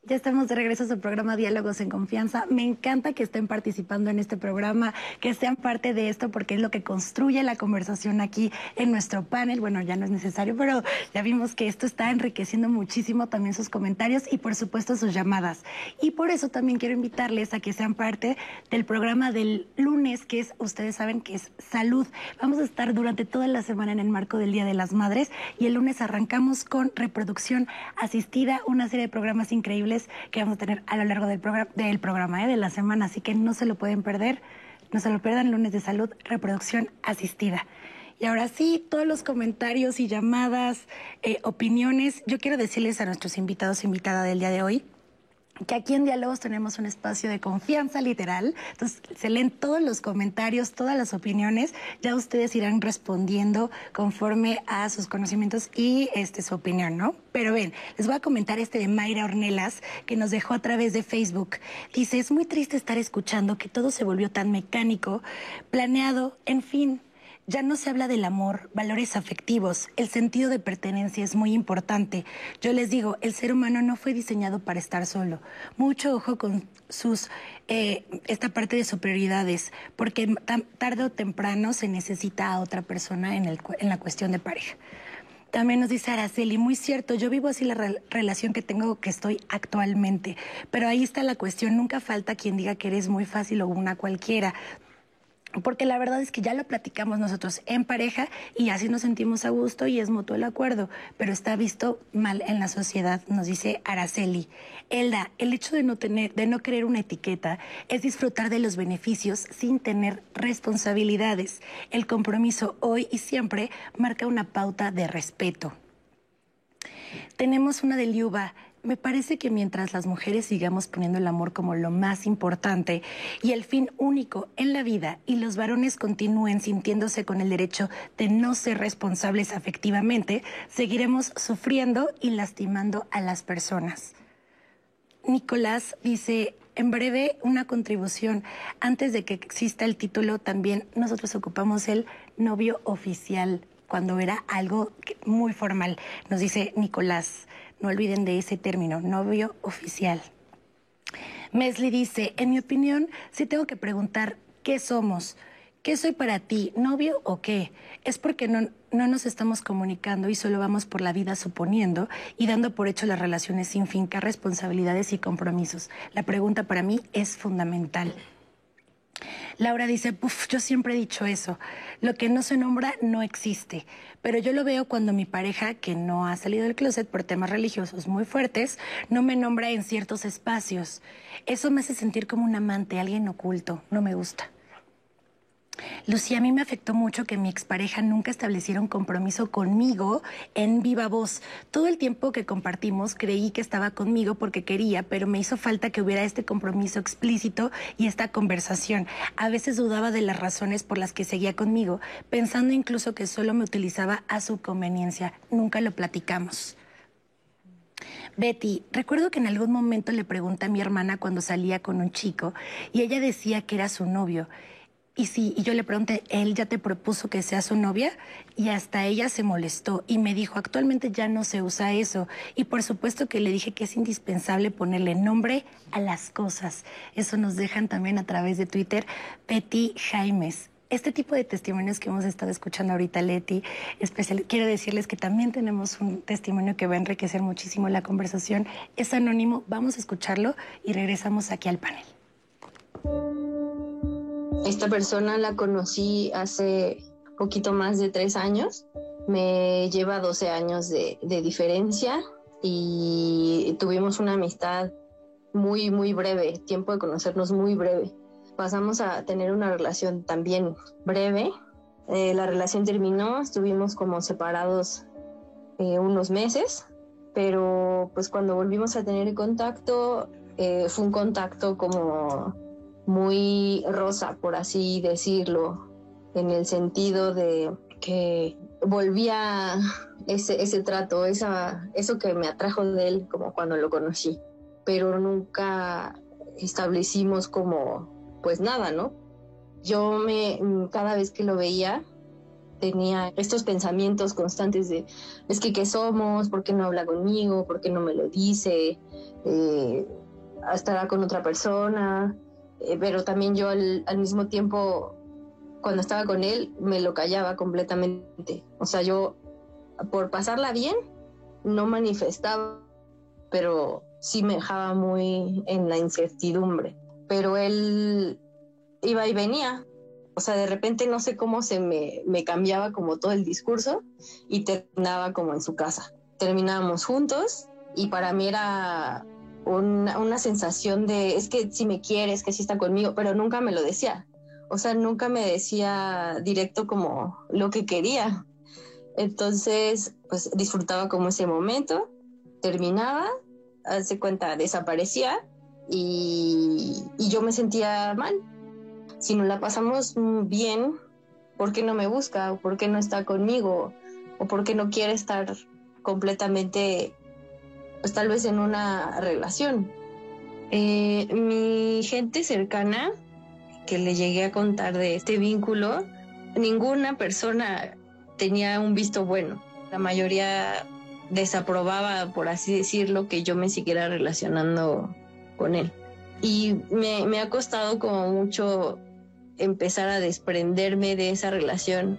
Ya estamos de regreso a su programa Diálogos en Confianza. Me encanta que estén participando en este programa, que sean parte de esto, porque es lo que construye la conversación aquí en nuestro panel. Bueno, ya no es necesario, pero ya vimos que esto está enriqueciendo muchísimo también sus comentarios y, por supuesto, sus llamadas. Y por eso también quiero invitarles a que sean parte del programa del lunes, que es, ustedes saben que es salud. Vamos a estar durante toda la semana en el marco del Día de las Madres y el lunes arrancamos con reproducción asistida, una serie de programas increíbles que vamos a tener a lo largo del, programa, del programa, ¿eh? de la semana, así que no se lo pueden perder, no se lo pierdan, lunes de salud, reproducción asistida. Y ahora sí, todos los comentarios y llamadas, eh, opiniones, yo quiero decirles a nuestros invitados invitada del día de hoy, que aquí en Diálogos tenemos un espacio de confianza literal. Entonces, se leen todos los comentarios, todas las opiniones. Ya ustedes irán respondiendo conforme a sus conocimientos y este, su opinión, ¿no? Pero ven, les voy a comentar este de Mayra Ornelas, que nos dejó a través de Facebook. Dice, es muy triste estar escuchando que todo se volvió tan mecánico, planeado, en fin. Ya no se habla del amor, valores afectivos, el sentido de pertenencia es muy importante. Yo les digo, el ser humano no fue diseñado para estar solo. Mucho ojo con sus eh, esta parte de superioridades, porque tarde o temprano se necesita a otra persona en, el, en la cuestión de pareja. También nos dice Araceli, muy cierto, yo vivo así la re- relación que tengo que estoy actualmente, pero ahí está la cuestión, nunca falta quien diga que eres muy fácil o una cualquiera. Porque la verdad es que ya lo platicamos nosotros en pareja y así nos sentimos a gusto y es mutuo el acuerdo, pero está visto mal en la sociedad, nos dice Araceli. Elda, el hecho de no tener, de no querer una etiqueta es disfrutar de los beneficios sin tener responsabilidades. El compromiso hoy y siempre marca una pauta de respeto. Tenemos una de Liuba. Me parece que mientras las mujeres sigamos poniendo el amor como lo más importante y el fin único en la vida y los varones continúen sintiéndose con el derecho de no ser responsables afectivamente, seguiremos sufriendo y lastimando a las personas. Nicolás dice, en breve una contribución. Antes de que exista el título, también nosotros ocupamos el novio oficial cuando era algo muy formal. Nos dice Nicolás, no olviden de ese término, novio oficial. Mesli dice, en mi opinión, sí tengo que preguntar qué somos. ¿Qué soy para ti, novio o qué? Es porque no, no nos estamos comunicando y solo vamos por la vida suponiendo y dando por hecho las relaciones sin fincar responsabilidades y compromisos. La pregunta para mí es fundamental. Laura dice, Puf, yo siempre he dicho eso. Lo que no se nombra no existe. Pero yo lo veo cuando mi pareja, que no ha salido del closet por temas religiosos muy fuertes, no me nombra en ciertos espacios. Eso me hace sentir como un amante, alguien oculto. No me gusta. Lucía, a mí me afectó mucho que mi expareja nunca estableciera un compromiso conmigo en viva voz. Todo el tiempo que compartimos creí que estaba conmigo porque quería, pero me hizo falta que hubiera este compromiso explícito y esta conversación. A veces dudaba de las razones por las que seguía conmigo, pensando incluso que solo me utilizaba a su conveniencia. Nunca lo platicamos. Betty, recuerdo que en algún momento le pregunté a mi hermana cuando salía con un chico y ella decía que era su novio. Y sí, y yo le pregunté, ¿él ya te propuso que sea su novia? Y hasta ella se molestó y me dijo, actualmente ya no se usa eso. Y por supuesto que le dije que es indispensable ponerle nombre a las cosas. Eso nos dejan también a través de Twitter Betty Jaimes. Este tipo de testimonios que hemos estado escuchando ahorita, Leti, especial, quiero decirles que también tenemos un testimonio que va a enriquecer muchísimo la conversación. Es anónimo, vamos a escucharlo y regresamos aquí al panel. Esta persona la conocí hace poquito más de tres años. Me lleva 12 años de, de diferencia y tuvimos una amistad muy, muy breve, tiempo de conocernos muy breve pasamos a tener una relación también breve. Eh, la relación terminó, estuvimos como separados eh, unos meses, pero pues cuando volvimos a tener contacto, eh, fue un contacto como muy rosa, por así decirlo, en el sentido de que volvía ese, ese trato, esa, eso que me atrajo de él como cuando lo conocí, pero nunca establecimos como pues nada, ¿no? Yo me, cada vez que lo veía, tenía estos pensamientos constantes de, es que, ¿qué somos? ¿Por qué no habla conmigo? ¿Por qué no me lo dice? Eh, estará con otra persona. Eh, pero también yo al, al, mismo tiempo, cuando estaba con él, me lo callaba completamente. O sea, yo, por pasarla bien, no manifestaba, pero sí me dejaba muy en la incertidumbre pero él iba y venía. O sea, de repente no sé cómo se me, me cambiaba como todo el discurso y terminaba como en su casa. Terminábamos juntos y para mí era una, sensación de, es que si me quieres, que si está conmigo, pero nunca me lo decía. O sea, nunca me decía directo como lo que quería. Entonces, pues disfrutaba como ese momento, terminaba, hace cuenta, desaparecía y, yo me sentía mal. Si no la pasamos bien, ¿por qué no me busca? ¿O por qué no está conmigo? ¿O por qué no quiere estar completamente, pues tal vez en una relación? Eh, mi gente cercana, que le llegué a contar de este vínculo, ninguna persona tenía un visto bueno. La mayoría desaprobaba, por así decirlo, que yo me siguiera relacionando con él. Y me, ha costado como mucho empezar a desprenderme de esa relación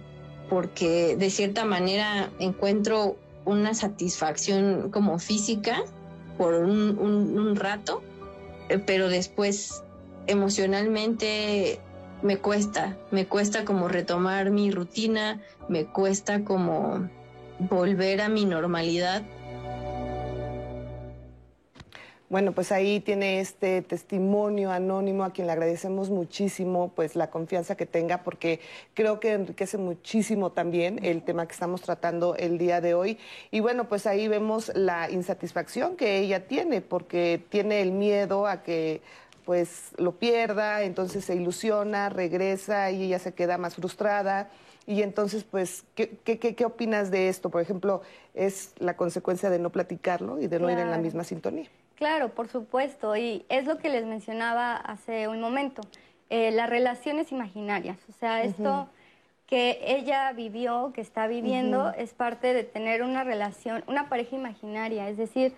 porque de cierta manera encuentro una satisfacción como física por un, un, rato, eh, pero después emocionalmente me cuesta, me cuesta como retomar mi rutina, me cuesta como volver a mi normalidad bueno, pues ahí tiene este testimonio anónimo a quien le agradecemos muchísimo pues la confianza que tenga porque creo que enriquece muchísimo también el tema que estamos tratando el día de hoy y bueno, pues ahí vemos la insatisfacción que ella tiene porque tiene el miedo a que pues lo pierda, entonces se ilusiona, regresa y ella se queda más frustrada. Y entonces, pues, ¿qué, qué, qué opinas de esto? Por ejemplo, ¿es la consecuencia de no platicarlo y de no claro. ir en la misma sintonía? Claro, por supuesto, y es lo que les mencionaba hace un momento, eh, las relaciones imaginarias, o sea, esto uh -huh. que ella vivió, que está viviendo, uh -huh. es parte de tener una relación, una pareja imaginaria, es decir,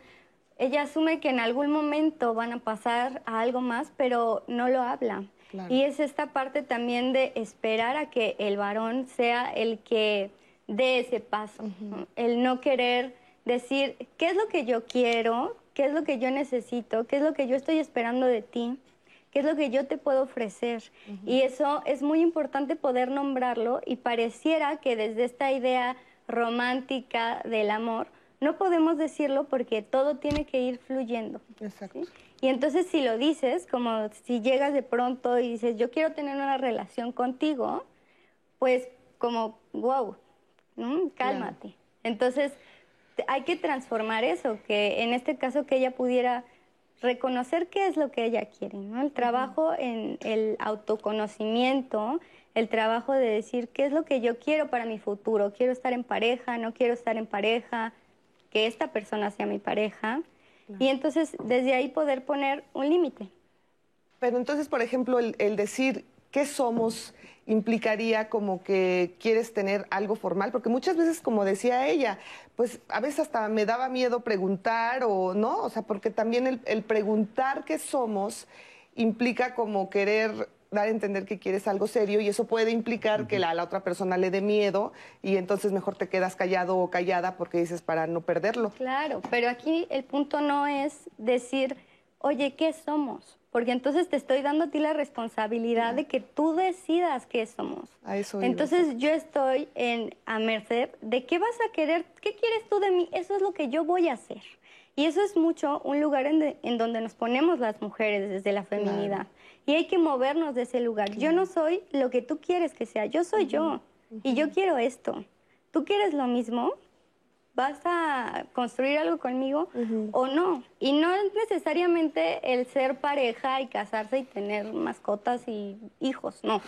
ella asume que en algún momento van a pasar a algo más, pero no lo habla. Claro. Y es esta parte también de esperar a que el varón sea el que dé ese paso, uh -huh. el no querer decir, ¿qué es lo que yo quiero? Qué es lo que yo necesito, qué es lo que yo estoy esperando de ti, qué es lo que yo te puedo ofrecer. Uh -huh. Y eso es muy importante poder nombrarlo y pareciera que desde esta idea romántica del amor, no podemos decirlo porque todo tiene que ir fluyendo. Exacto. ¿sí? Y entonces si lo dices, como si llegas de pronto y dices, yo quiero tener una relación contigo, pues como, wow, ¿no? cálmate. Claro. Entonces hay que transformar eso, que en este caso que ella pudiera reconocer qué es lo que ella quiere, ¿no? El trabajo en el autoconocimiento, el trabajo de decir qué es lo que yo quiero para mi futuro, quiero estar en pareja, no quiero estar en pareja, que esta persona sea mi pareja y entonces desde ahí poder poner un límite. Pero entonces, por ejemplo, el, el decir qué somos implicaría como que quieres tener algo formal, porque muchas veces, como decía ella, pues a veces hasta me daba miedo preguntar o no, o sea, porque también el, el preguntar qué somos implica como querer dar a entender que quieres algo serio y eso puede implicar que la, la otra persona le dé miedo y entonces mejor te quedas callado o callada porque dices para no perderlo. Claro, pero aquí el punto no es decir, oye, ¿qué somos? Porque entonces te estoy dando a ti la responsabilidad de que tú decidas qué somos. A eso. Entonces yo estoy en a merced de qué vas a querer, qué quieres tú de mí, eso es lo que yo voy a hacer. Y eso es mucho un lugar en, de- en donde nos ponemos las mujeres desde la feminidad. Y hay que movernos de ese lugar. Yo no soy lo que tú quieres que sea, yo soy yo. Y yo quiero esto. ¿Tú quieres lo mismo? ¿Vas a construir algo conmigo o no? Y no es necesariamente el ser pareja y casarse y tener mascotas y hijos, no.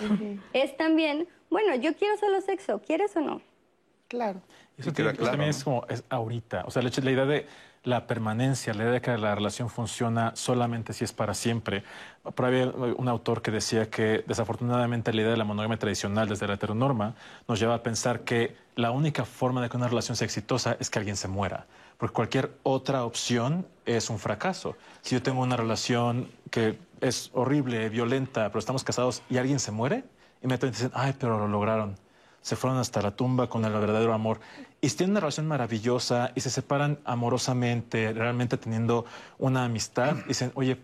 Es también, bueno, yo quiero solo sexo, ¿quieres o no? Claro. Eso que- claro, también ¿no? es como es ahorita. O sea, la idea de la permanencia, la idea de que la relación funciona solamente si es para siempre. Por ahí había un autor que decía que desafortunadamente la idea de la monogamia tradicional desde la heteronorma nos lleva a pensar que la única forma de que una relación sea exitosa es que alguien se muera. Porque cualquier otra opción es un fracaso. Si yo tengo una relación que es horrible, violenta, pero estamos casados y alguien se muere, inmediatamente dicen, ay, pero lo lograron se fueron hasta la tumba con el verdadero amor. Y si tienen una relación maravillosa y se separan amorosamente, realmente teniendo una amistad, dicen, oye,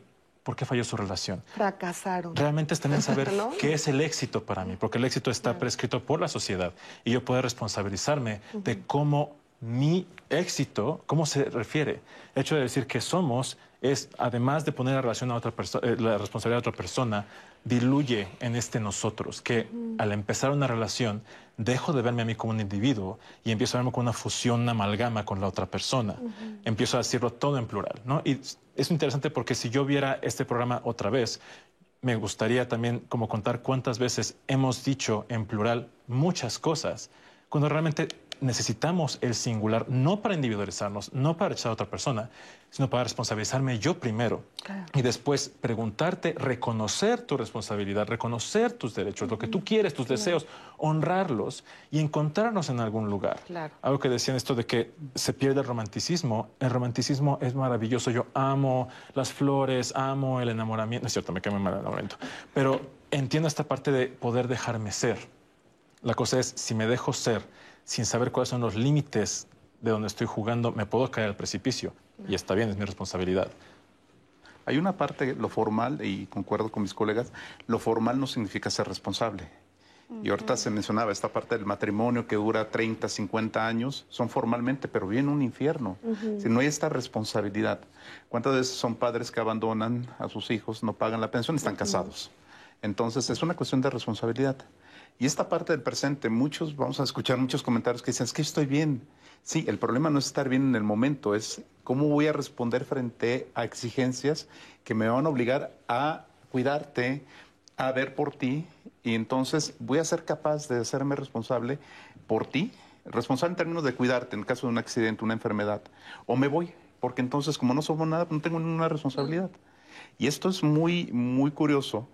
¿por qué falló su relación? Fracasaron. Realmente están en saber ¿No? qué es el éxito para mí, porque el éxito está prescrito por la sociedad y yo puedo responsabilizarme de cómo mi éxito, cómo se refiere. El hecho de decir que somos es, además de poner la relación a otra eh, la responsabilidad a otra persona, diluye en este nosotros, que al empezar una relación dejo de verme a mí como un individuo y empiezo a verme como una fusión, una amalgama con la otra persona. Empiezo a decirlo todo en plural, ¿no? Y es interesante porque si yo viera este programa otra vez, me gustaría también como contar cuántas veces hemos dicho en plural muchas cosas, cuando realmente necesitamos el singular, no para individualizarnos, no para echar a otra persona, sino para responsabilizarme yo primero. Y después preguntarte, reconocer tu responsabilidad, reconocer tus derechos, lo que tú quieres, tus deseos, honrarlos y encontrarnos en algún lugar. Claro. Algo que decían esto de que se pierde el romanticismo. El romanticismo es maravilloso. Yo amo las flores, amo el enamoramiento. No es cierto, me quema mal el enamoramiento. Pero entiendo esta parte de poder dejarme ser. La cosa es, si me dejo ser sin saber cuáles son los límites de donde estoy jugando, me puedo caer al precipicio. Y está bien, es mi responsabilidad. Hay una parte, lo formal, y concuerdo con mis colegas, lo formal no significa ser responsable. Y ahorita se mencionaba esta parte del matrimonio que dura 30, 50 años, son formalmente, pero viene un infierno. Si no hay esta responsabilidad. ¿Cuántas veces son padres que abandonan a sus hijos, no pagan la pensión, están casados? Entonces es una cuestión de responsabilidad. Y esta parte del presente, muchos, vamos a escuchar muchos comentarios que dicen, es que estoy bien. Sí, el problema no es estar bien en el momento, es cómo voy a responder frente a exigencias que me van a obligar a cuidarte, a ver por ti, y entonces voy a ser capaz de hacerme responsable por ti, responsable en términos de cuidarte en caso de un accidente, una enfermedad, o me voy, porque entonces como no somos nada, no tengo ninguna responsabilidad. Y esto es muy, muy curioso,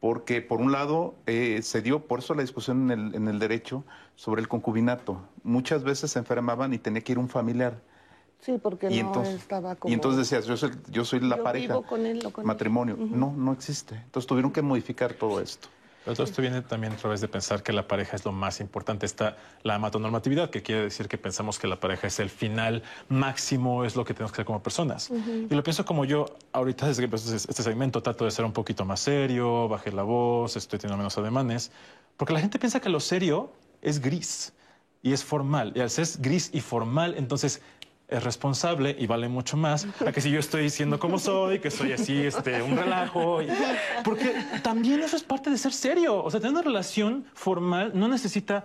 porque por un lado eh, se dio, por eso la discusión en el, en el derecho sobre el concubinato. Muchas veces se enfermaban y tenía que ir un familiar. Sí, porque y, no entonces, estaba como... y entonces decías, yo soy, yo soy la Yo pareja, vivo con él o con matrimonio. No, no existe. Entonces tuvieron que modificar todo esto. Pero todo esto viene también a través de pensar que la pareja es lo más importante. Está la amatonormatividad, que quiere decir que pensamos que la pareja es el final máximo, es lo que tenemos que hacer como personas. Y lo pienso como yo, ahorita desde que este segmento, trato de ser un poquito más serio, bajé la voz, estoy teniendo menos ademanes, porque la gente piensa que lo serio es gris y es formal. Y al ser gris y formal, entonces es responsable y vale mucho más a que si yo estoy diciendo cómo soy, que soy así, este, un relajo. y- Porque también eso es parte de ser serio. O sea, tener una relación formal no necesita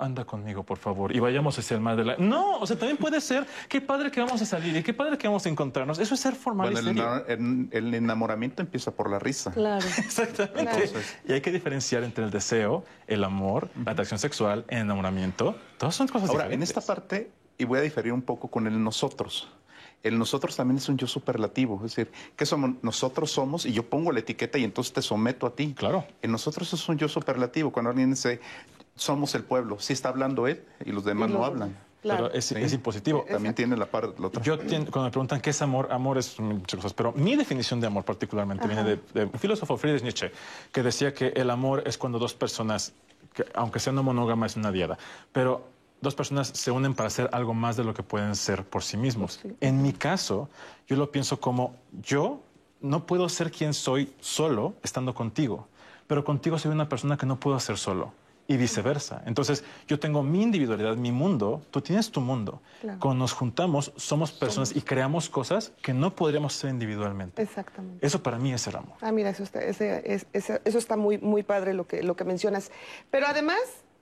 anda conmigo, por favor, y vayamos hacia el mar de la... No, o sea, también puede ser, qué padre que vamos a salir y qué padre que vamos a encontrarnos. Eso es ser formal Bueno, y el, serio. ena- el- el enamoramiento empieza por la risa. Claro. Exactamente. Entonces- y hay que diferenciar entre el deseo, el amor, la atracción sexual, el enamoramiento. Todas son cosas Ahora, en esta parte, y voy a diferir un poco con el nosotros. El nosotros también es un yo superlativo, es decir, que somos nosotros somos y yo pongo la etiqueta y entonces te someto a ti. Claro. El nosotros es un yo superlativo. Cuando alguien dice somos el pueblo, sí está hablando él y los demás no hablan. Pero es, es impositivo. También tiene la parte la otra. Yo cuando me preguntan qué es amor, amor es muchas cosas, pero mi definición de amor particularmente viene de, de un filósofo Friedrich Nietzsche, que decía que el amor es cuando dos personas, que, aunque sean no monógama, es una diada, pero dos personas se unen para hacer algo más de lo que pueden ser por sí mismos. En mi caso, yo lo pienso como yo no puedo ser quien soy solo estando contigo, pero contigo soy una persona que no puedo ser solo. Y viceversa. Entonces, yo tengo mi individualidad, mi mundo, tú tienes tu mundo. Claro. Cuando nos juntamos, somos personas y creamos cosas que no podríamos hacer individualmente. Exactamente. Eso para mí es el amor. Ah, mira, eso está, ese- es- ese- eso está muy, muy padre lo que, lo que mencionas. Pero además,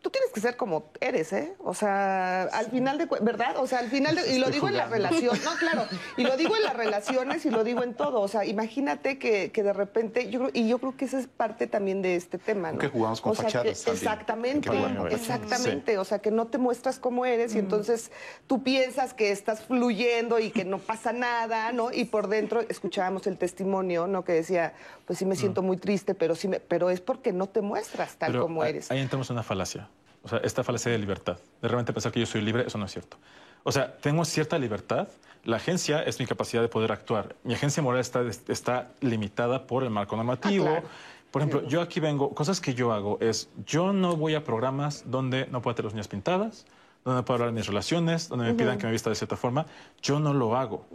tú tienes que ser como eres, ¿eh? O sea, al final de, ¿verdad? O sea, al final de, y lo Estoy digo en la relación, no, claro, y lo digo en las relaciones y lo digo en todo. O sea, imagínate que, que de repente, yo creo, y yo creo que esa es parte también de este tema, ¿no? Que jugamos con O sea, fachadas. Exactamente, exactamente. O sea, que no te muestras cómo eres y entonces tú piensas que estás fluyendo y que no pasa nada, ¿no? Y por dentro escuchábamos el testimonio, ¿no? Que decía, pues sí me siento muy triste, pero sí me, pero es porque no te muestras tal Pero como ahí- eres. Ahí entramos en una falacia. O sea, esta falacia de libertad. De repente pensar que yo soy libre, eso no es cierto. O sea, tengo cierta libertad. La agencia es mi capacidad de poder actuar. Mi agencia moral está, está limitada por el marco normativo. Ah, claro. Por ejemplo, yo aquí vengo, cosas que yo hago es, yo no voy a programas donde no puedo tener las uñas pintadas, donde no puedo hablar de mis relaciones, donde me pidan que me vista de cierta forma. Yo no lo hago.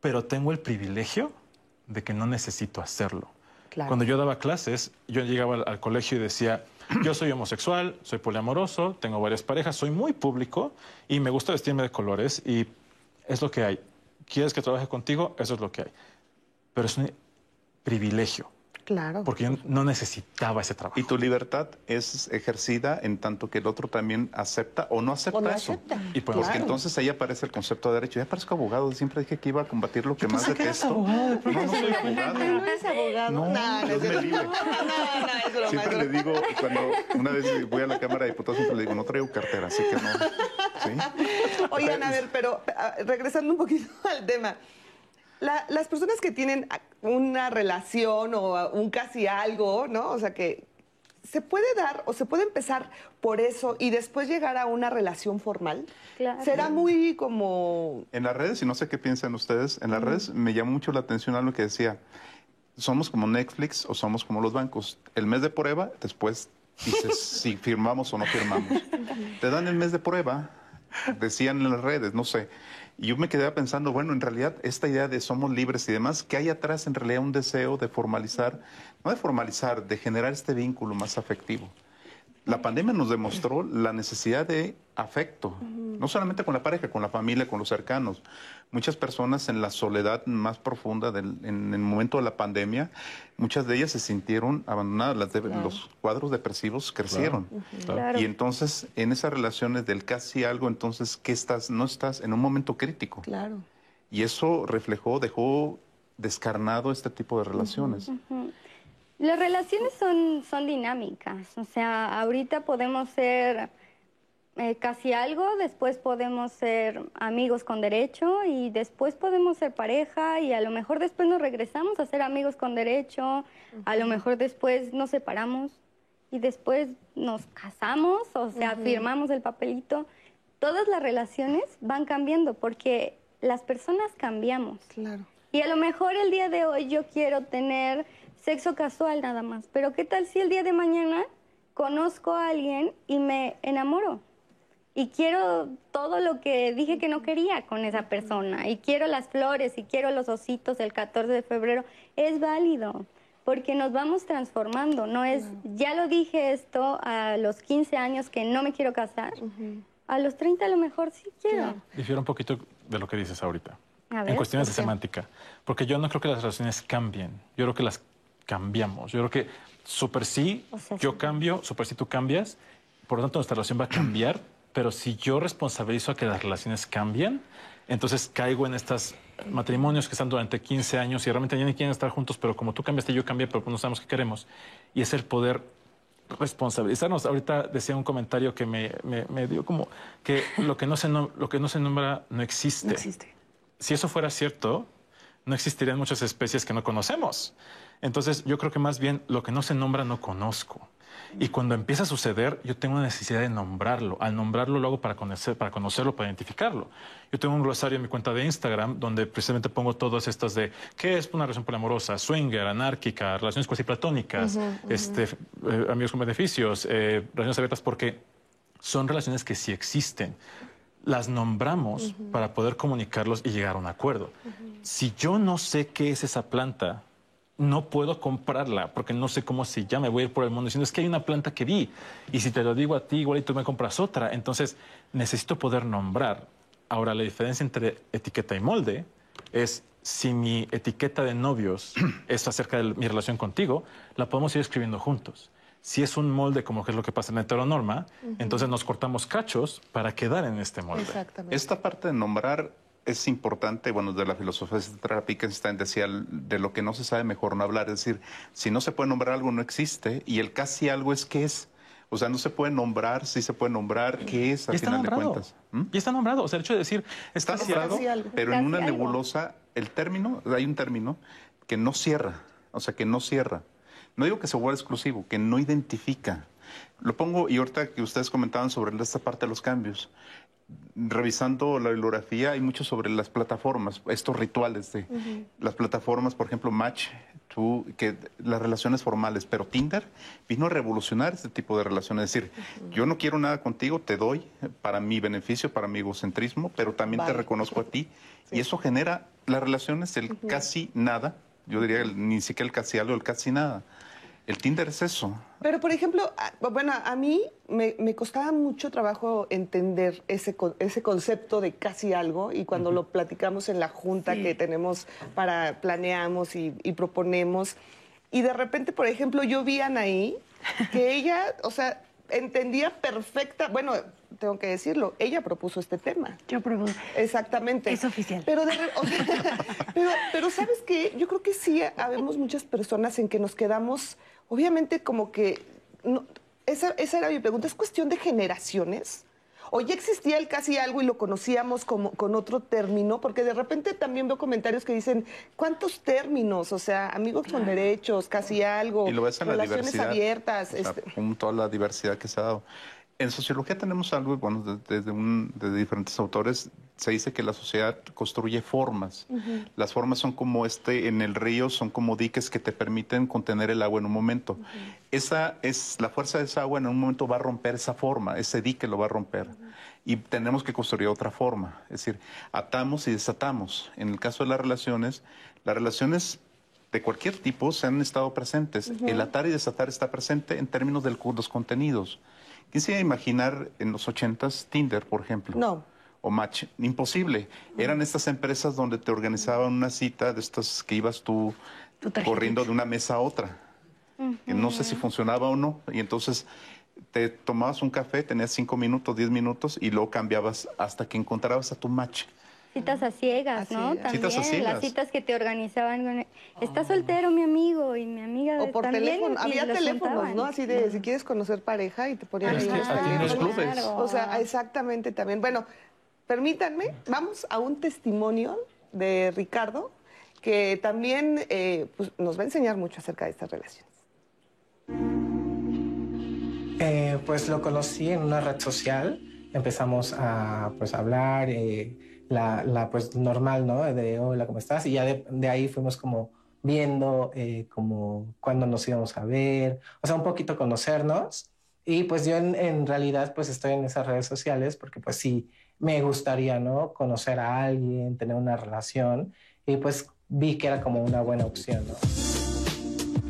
Pero tengo el privilegio de que no necesito hacerlo. Claro. Cuando yo daba clases, yo llegaba al, al colegio y decía, yo soy homosexual, soy poliamoroso, tengo varias parejas, soy muy público y me gusta vestirme de colores y es lo que hay. ¿Quieres que trabaje contigo? Eso es lo que hay. Pero es un privilegio, Claro. porque yo no necesitaba ese trabajo. Y tu libertad es ejercida en tanto que el otro también acepta o no acepta O no eso. acepta. Y podemos- Porque entonces ahí aparece el concepto de derecho. Ya parezco abogado, siempre dije que iba a combatir lo que más detesto. abogado de no, no soy abogado. ¿No eres abogado? No, no, no Dios es libre. No, no, es Siempre es le digo, cuando una vez voy a la Cámara de Diputados, siempre le digo, no traigo cartera, así que no. ¿Sí? Oigan, a ver, pero ah, regresando un poquito al tema. La- las personas que tienen una relación o un casi algo, ¿no? O sea, que se puede dar o se puede empezar por eso y después llegar a una relación formal. Claro. Será muy como... En las redes, y no sé qué piensan ustedes, en las redes me llamó mucho la atención algo que decía, somos como Netflix o somos como los bancos. El mes de prueba, después dices si firmamos o no firmamos. Te dan el mes de prueba, decían en las redes, no sé. Y yo me quedé pensando, bueno, en realidad esta idea de somos libres y demás, que hay atrás en realidad un deseo de formalizar, no de formalizar, de generar este vínculo más afectivo. La pandemia nos demostró la necesidad de afecto, no solamente con la pareja, con la familia, con los cercanos. Muchas personas en la soledad más profunda del- en el momento de la pandemia, muchas de ellas se sintieron abandonadas, las de- los cuadros depresivos crecieron. Claro. Y entonces, en esas relaciones del casi algo, entonces, ¿qué estás? No estás en un momento crítico. Claro. Y eso reflejó, dejó descarnado este tipo de relaciones. Las relaciones son, son dinámicas, o sea, ahorita podemos ser eh, casi algo, después podemos ser amigos con derecho y después podemos ser pareja y a lo mejor después nos regresamos a ser amigos con derecho, a lo mejor después nos separamos y después nos casamos, o sea, firmamos el papelito. Todas las relaciones van cambiando porque las personas cambiamos. Claro. Y a lo mejor el día de hoy yo quiero tener sexo casual nada más, pero ¿qué tal si el día de mañana conozco a alguien y me enamoro? Y quiero todo lo que dije que no quería con esa persona, y quiero las flores, y quiero los ositos el 14 de febrero, es válido, porque nos vamos transformando, no es, ya lo dije esto a los 15 años que no me quiero casar, a los 30 a lo mejor sí quiero. Difiero un poquito de lo que dices ahorita. A ver, en cuestiones de semántica. Porque yo no creo que las relaciones cambien. Yo creo que las cambiamos. Yo creo que super sí, O sea, yo sí. cambio, super sí tú cambias. Por lo tanto, nuestra relación va a cambiar. pero si yo responsabilizo a que las relaciones cambien, entonces caigo en estos matrimonios que están durante 15 años y realmente ya ni quieren estar juntos, pero como tú cambiaste, yo cambié, pero no sabemos qué queremos. Y es el poder responsabilizarnos. Ahorita decía un comentario que me, me- me dio como que lo que, no se lo que no se nombra no existe. No existe. Si eso fuera cierto, no existirían muchas especies que no conocemos. Entonces, yo creo que más bien lo que no se nombra no conozco. Y cuando empieza a suceder, yo tengo una necesidad de nombrarlo. Al nombrarlo lo hago para, conocer, para conocerlo, para identificarlo. Yo tengo un glosario en mi cuenta de Instagram donde precisamente pongo todas estas de qué es una relación poliamorosa, swinger, anárquica, relaciones cuasi platónicas, este, eh, amigos con beneficios, eh, relaciones abiertas, porque son relaciones que sí existen. Las nombramos para poder comunicarlos y llegar a un acuerdo. Si yo no sé qué es esa planta, no puedo comprarla porque no sé cómo se llama. Voy a ir por el mundo diciendo es que hay una planta que vi y si te lo digo a ti, igual y tú me compras otra. Entonces necesito poder nombrar. Ahora, la diferencia entre etiqueta y molde es si mi etiqueta de novios es acerca de mi relación contigo, la podemos ir escribiendo juntos. Si es un molde como que es lo que pasa en la heteronorma, entonces nos cortamos cachos para quedar en este molde. Exactamente. Esta parte de nombrar es importante, bueno, de la filosofía de Wittgenstein decía, de lo que no se sabe mejor no hablar, es decir, si no se puede nombrar algo no existe y el casi algo es qué es. O sea, no se puede nombrar, sí se puede nombrar qué es al final de cuentas. ¿Mm? Y está nombrado. O sea, el hecho de decir, Está está nombrado, casi algo. pero en Casi una algo. nebulosa, el término, hay un término que no cierra, o sea, que no cierra. No digo que se vuelva exclusivo, que no identifica. Lo pongo, y ahorita que ustedes comentaban sobre esta parte de los cambios, revisando la bibliografía, hay mucho sobre las plataformas, estos rituales de las plataformas, por ejemplo, Match, tú, que las relaciones formales, pero Tinder vino a revolucionar este tipo de relaciones. Es decir, yo no quiero nada contigo, te doy para mi beneficio, para mi egocentrismo, pero también te reconozco a ti. Y eso genera las relaciones, el casi nada, yo diría el- ni siquiera el casi algo, el casi nada. El Tinder es eso. Pero, por ejemplo, a- bueno, a mí me, me costaba mucho trabajo entender ese, con- ese concepto de casi algo y cuando lo platicamos en la junta Sí. que tenemos para, planeamos y, y proponemos, y de repente, por ejemplo, yo vi a Anaí que ella, o sea, entendía perfecta, bueno, tengo que decirlo, ella propuso este tema. Yo propongo. Exactamente. Es oficial. Pero, de o sea, pero, pero ¿sabes qué? Yo creo que sí habemos muchas personas en que nos quedamos, obviamente como que, no- esa, esa era mi pregunta, ¿es cuestión de generaciones? ¿O ya existía el casi algo y lo conocíamos como, con otro término? Porque de repente también veo comentarios que dicen, ¿cuántos términos? O sea, amigos con derechos, casi algo, Y lo ves en la relaciones abiertas. o sea, este- con toda la diversidad que se ha dado. En sociología tenemos algo, bueno, de- desde un, de diferentes autores, se dice que la sociedad construye formas. Las formas son como este, en el río, son como diques que te permiten contener el agua en un momento. Esa es, la fuerza de esa agua en un momento va a romper esa forma, ese dique lo va a romper. Y tenemos que construir otra forma. Es decir, atamos y desatamos. En el caso de las relaciones, las relaciones de cualquier tipo se han estado presentes. El atar y desatar está presente en términos de los contenidos. ¿Quién se iba a imaginar en los ochentas Tinder, por ejemplo? No. O Match. Imposible. Eran estas empresas donde te organizaban una cita de estas que ibas tú corriendo de una mesa a otra. No sé si funcionaba o no. Y entonces te tomabas un café, tenías cinco minutos, diez minutos y luego cambiabas hasta que encontrabas a tu match. Citas a ciegas, ¿no? También Citas a ciegas. las citas que te organizaban. con- Está soltero mi amigo y mi amiga O por también, teléfono, había teléfonos. ¿no? Así de si quieres conocer pareja y te ponían Pero ahí los aquí en los teléfonos. clubes. O sea, exactamente también. Bueno, permítanme, vamos a un testimonio de Ricardo que también eh, pues, nos va a enseñar mucho acerca de estas relaciones. Eh, pues lo conocí en una red social, empezamos a pues hablar, eh, la, la, pues normal, ¿no? De hola, ¿cómo estás? Y ya de, de ahí fuimos como viendo eh, como cuándo nos íbamos a ver, o sea, un poquito conocernos. Y pues yo en, en realidad pues estoy en esas redes sociales porque pues sí, me gustaría, ¿no? Conocer a alguien, tener una relación y pues vi que era como una buena opción.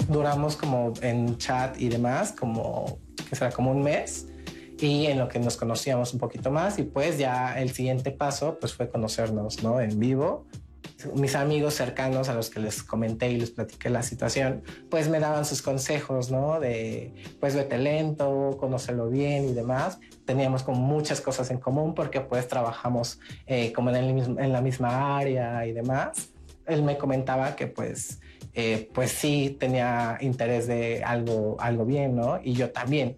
Duramos como en chat y demás, como que será como un mes y en lo que nos conocíamos un poquito más y pues ya el siguiente paso pues fue conocernos, ¿no? En vivo. Mis amigos cercanos a los que les comenté y les platiqué la situación, pues me daban sus consejos, ¿no? De pues vete lento, conócelo bien y demás. Teníamos como muchas cosas en común porque pues trabajamos eh, como en, la misma área y demás. Él me comentaba que pues eh, pues sí tenía interés de algo, algo bien, ¿no? Y yo también.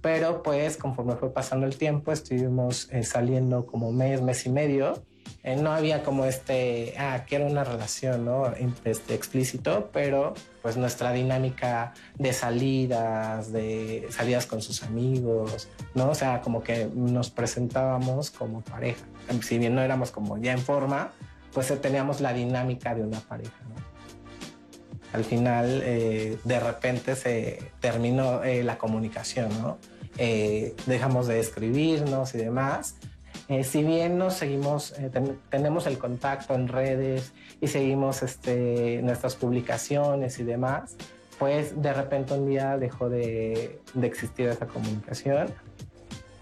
Pero pues conforme fue pasando el tiempo, estuvimos eh, saliendo como mes, mes y medio. No había como este, ah, que era una relación, ¿no? Este, explícito, pero pues nuestra dinámica de salidas, de salidas con sus amigos, ¿no? O sea, como que nos presentábamos como pareja. Si bien no éramos como ya en forma, pues teníamos la dinámica de una pareja, ¿no? Al final, eh, de repente se terminó eh, la comunicación, ¿no? Eh, dejamos de escribirnos y demás. Si bien nos seguimos, tenemos el contacto en redes y seguimos este, nuestras publicaciones y demás, pues de repente un día dejó de, de existir esa comunicación.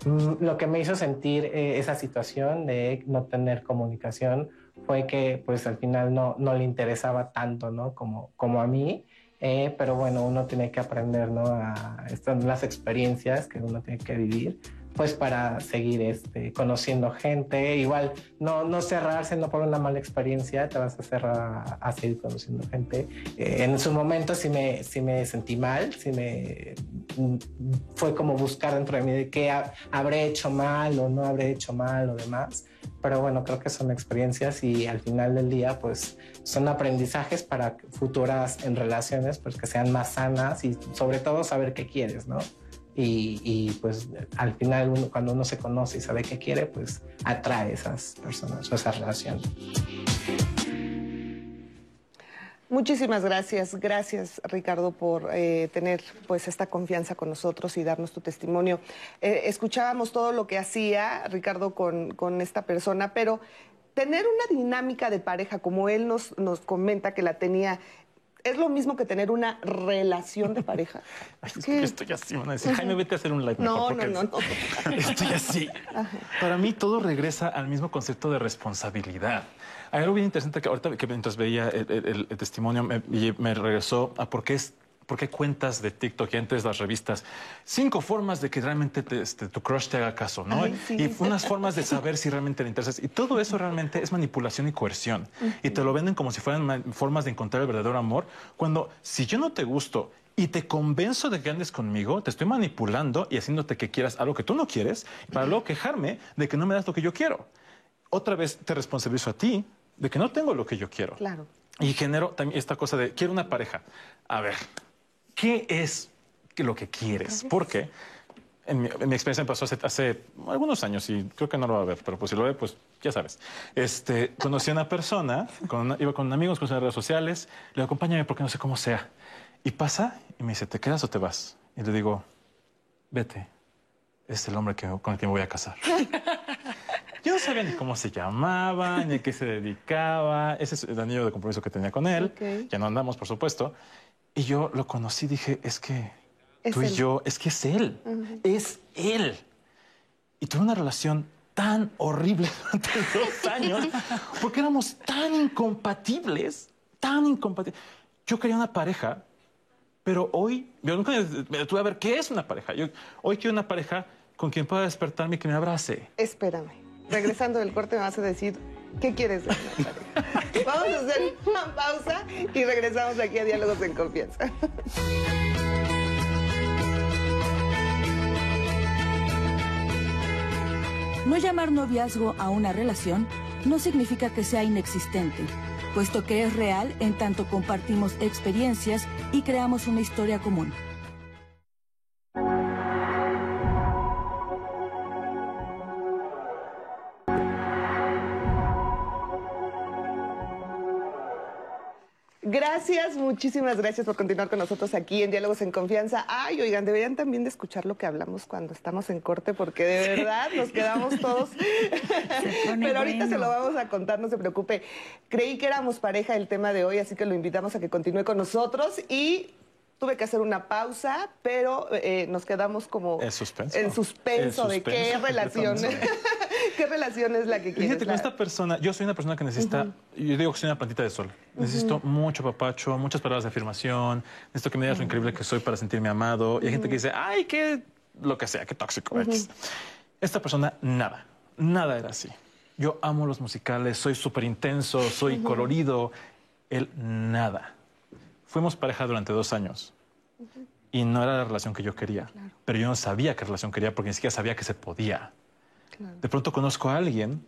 Mm, lo que me hizo sentir esa situación de no tener comunicación fue que pues al final no, no le interesaba tanto, ¿no? Como, como a mí. Eh, pero bueno, uno tiene que aprender, ¿no? A estas las experiencias que uno tiene que vivir, pues para seguir este, conociendo gente. Igual, no, no cerrarse, no por una mala experiencia, te vas a cerrar a, seguir conociendo gente. Eh, en su momento sí me, sí me sentí mal, sí me fue como buscar dentro de mí de qué habré hecho mal o no habré hecho mal o demás pero bueno, creo que son experiencias y al final del día, pues son aprendizajes para futuras en relaciones, pues que sean más sanas y sobre todo saber qué quieres, ¿no? Y, pues al final cuando uno se conoce y sabe qué quiere, pues atrae esas personas o esas relaciones. Muchísimas gracias, gracias Ricardo por eh, tener pues esta confianza con nosotros y darnos tu testimonio. Eh, escuchábamos todo lo que hacía Ricardo con, con, esta persona, pero tener una dinámica de pareja como él nos, nos comenta que la tenía, ¿es lo mismo que tener una relación de pareja? es que estoy así, van a decir, Jaime, vete a hacer un live. No, no, no, no, Estoy así. Para mí todo regresa al mismo concepto de responsabilidad. Hay algo bien interesante que ahorita que mientras veía el, testimonio me, me, regresó a por qué es ¿Por qué cuentas de TikTok y antes las revistas? Cinco formas de que realmente este, tu crush te haga caso, ¿no? y unas formas de saber si realmente le interesas. Y todo eso realmente es manipulación y coerción. Y te lo venden como si fueran formas de encontrar el verdadero amor. Cuando si yo no te gusto y te convenzo de que andes conmigo, te estoy manipulando y haciéndote que quieras algo que tú no quieres para luego quejarme de que no me das lo que yo quiero. Otra vez te responsabilizo a ti de que no tengo lo que yo quiero. Claro. Y genero también esta cosa de quiero una pareja. A ver, ¿qué es lo que quieres? Porque en mi, en mi experiencia me pasó hace, hace, algunos años y creo que no lo va a ver, pero pues si lo ve, pues ya sabes. Este, conocí a una persona, con iba con amigos, con redes sociales, le digo, acompáñame porque no sé cómo sea. Y pasa y me dice, ¿te quedas o te vas? Y le digo, vete. Es el hombre que, con el que me voy a casar. Yo no sabía ni cómo se llamaba, ni a qué se dedicaba. Ese es el anillo de compromiso que tenía con él. Ya no andamos, por supuesto. Y yo lo conocí, dije, es que tú y yo, es que es él. Es él. Y tuve una relación tan horrible durante dos años porque éramos tan incompatibles, tan incompatibles. Yo quería una pareja, pero hoy, yo nunca me detuve a ver qué es una pareja. Yo hoy quiero una pareja con quien pueda despertarme y que me abrace. Espérame regresando del corte me vas a decir qué quieres de Vamos a hacer una pausa y regresamos aquí a Diálogos en Confianza. No llamar noviazgo a una relación no significa que sea inexistente, puesto que es real en tanto compartimos experiencias y creamos una historia común. Gracias, muchísimas gracias por continuar con nosotros aquí en Diálogos en Confianza. Ay, oigan, deberían también de escuchar lo que hablamos cuando estamos en corte, porque de verdad nos quedamos todos. Pero ahorita se lo vamos a contar, no se preocupe. Creí que éramos pareja el tema de hoy, así que lo invitamos a que continúe con nosotros y tuve que hacer una pausa, pero eh, nos quedamos como en suspenso, en suspenso, de qué relación, qué relación es la que quieres. Fíjate, con esta persona, yo soy una persona que necesita, yo digo que soy una plantita de sol. Necesito mucho papacho, muchas palabras de afirmación, necesito que me digas lo increíble que soy para sentirme amado. Y hay gente que dice, ay, qué, lo que sea, qué tóxico. Esta persona, nada, nada era así. Yo amo los musicales, soy súper intenso, soy colorido. Él, nada fuimos pareja durante dos años y no era la relación que yo quería. Pero yo no sabía qué relación quería porque ni siquiera sabía que se podía. De pronto conozco a alguien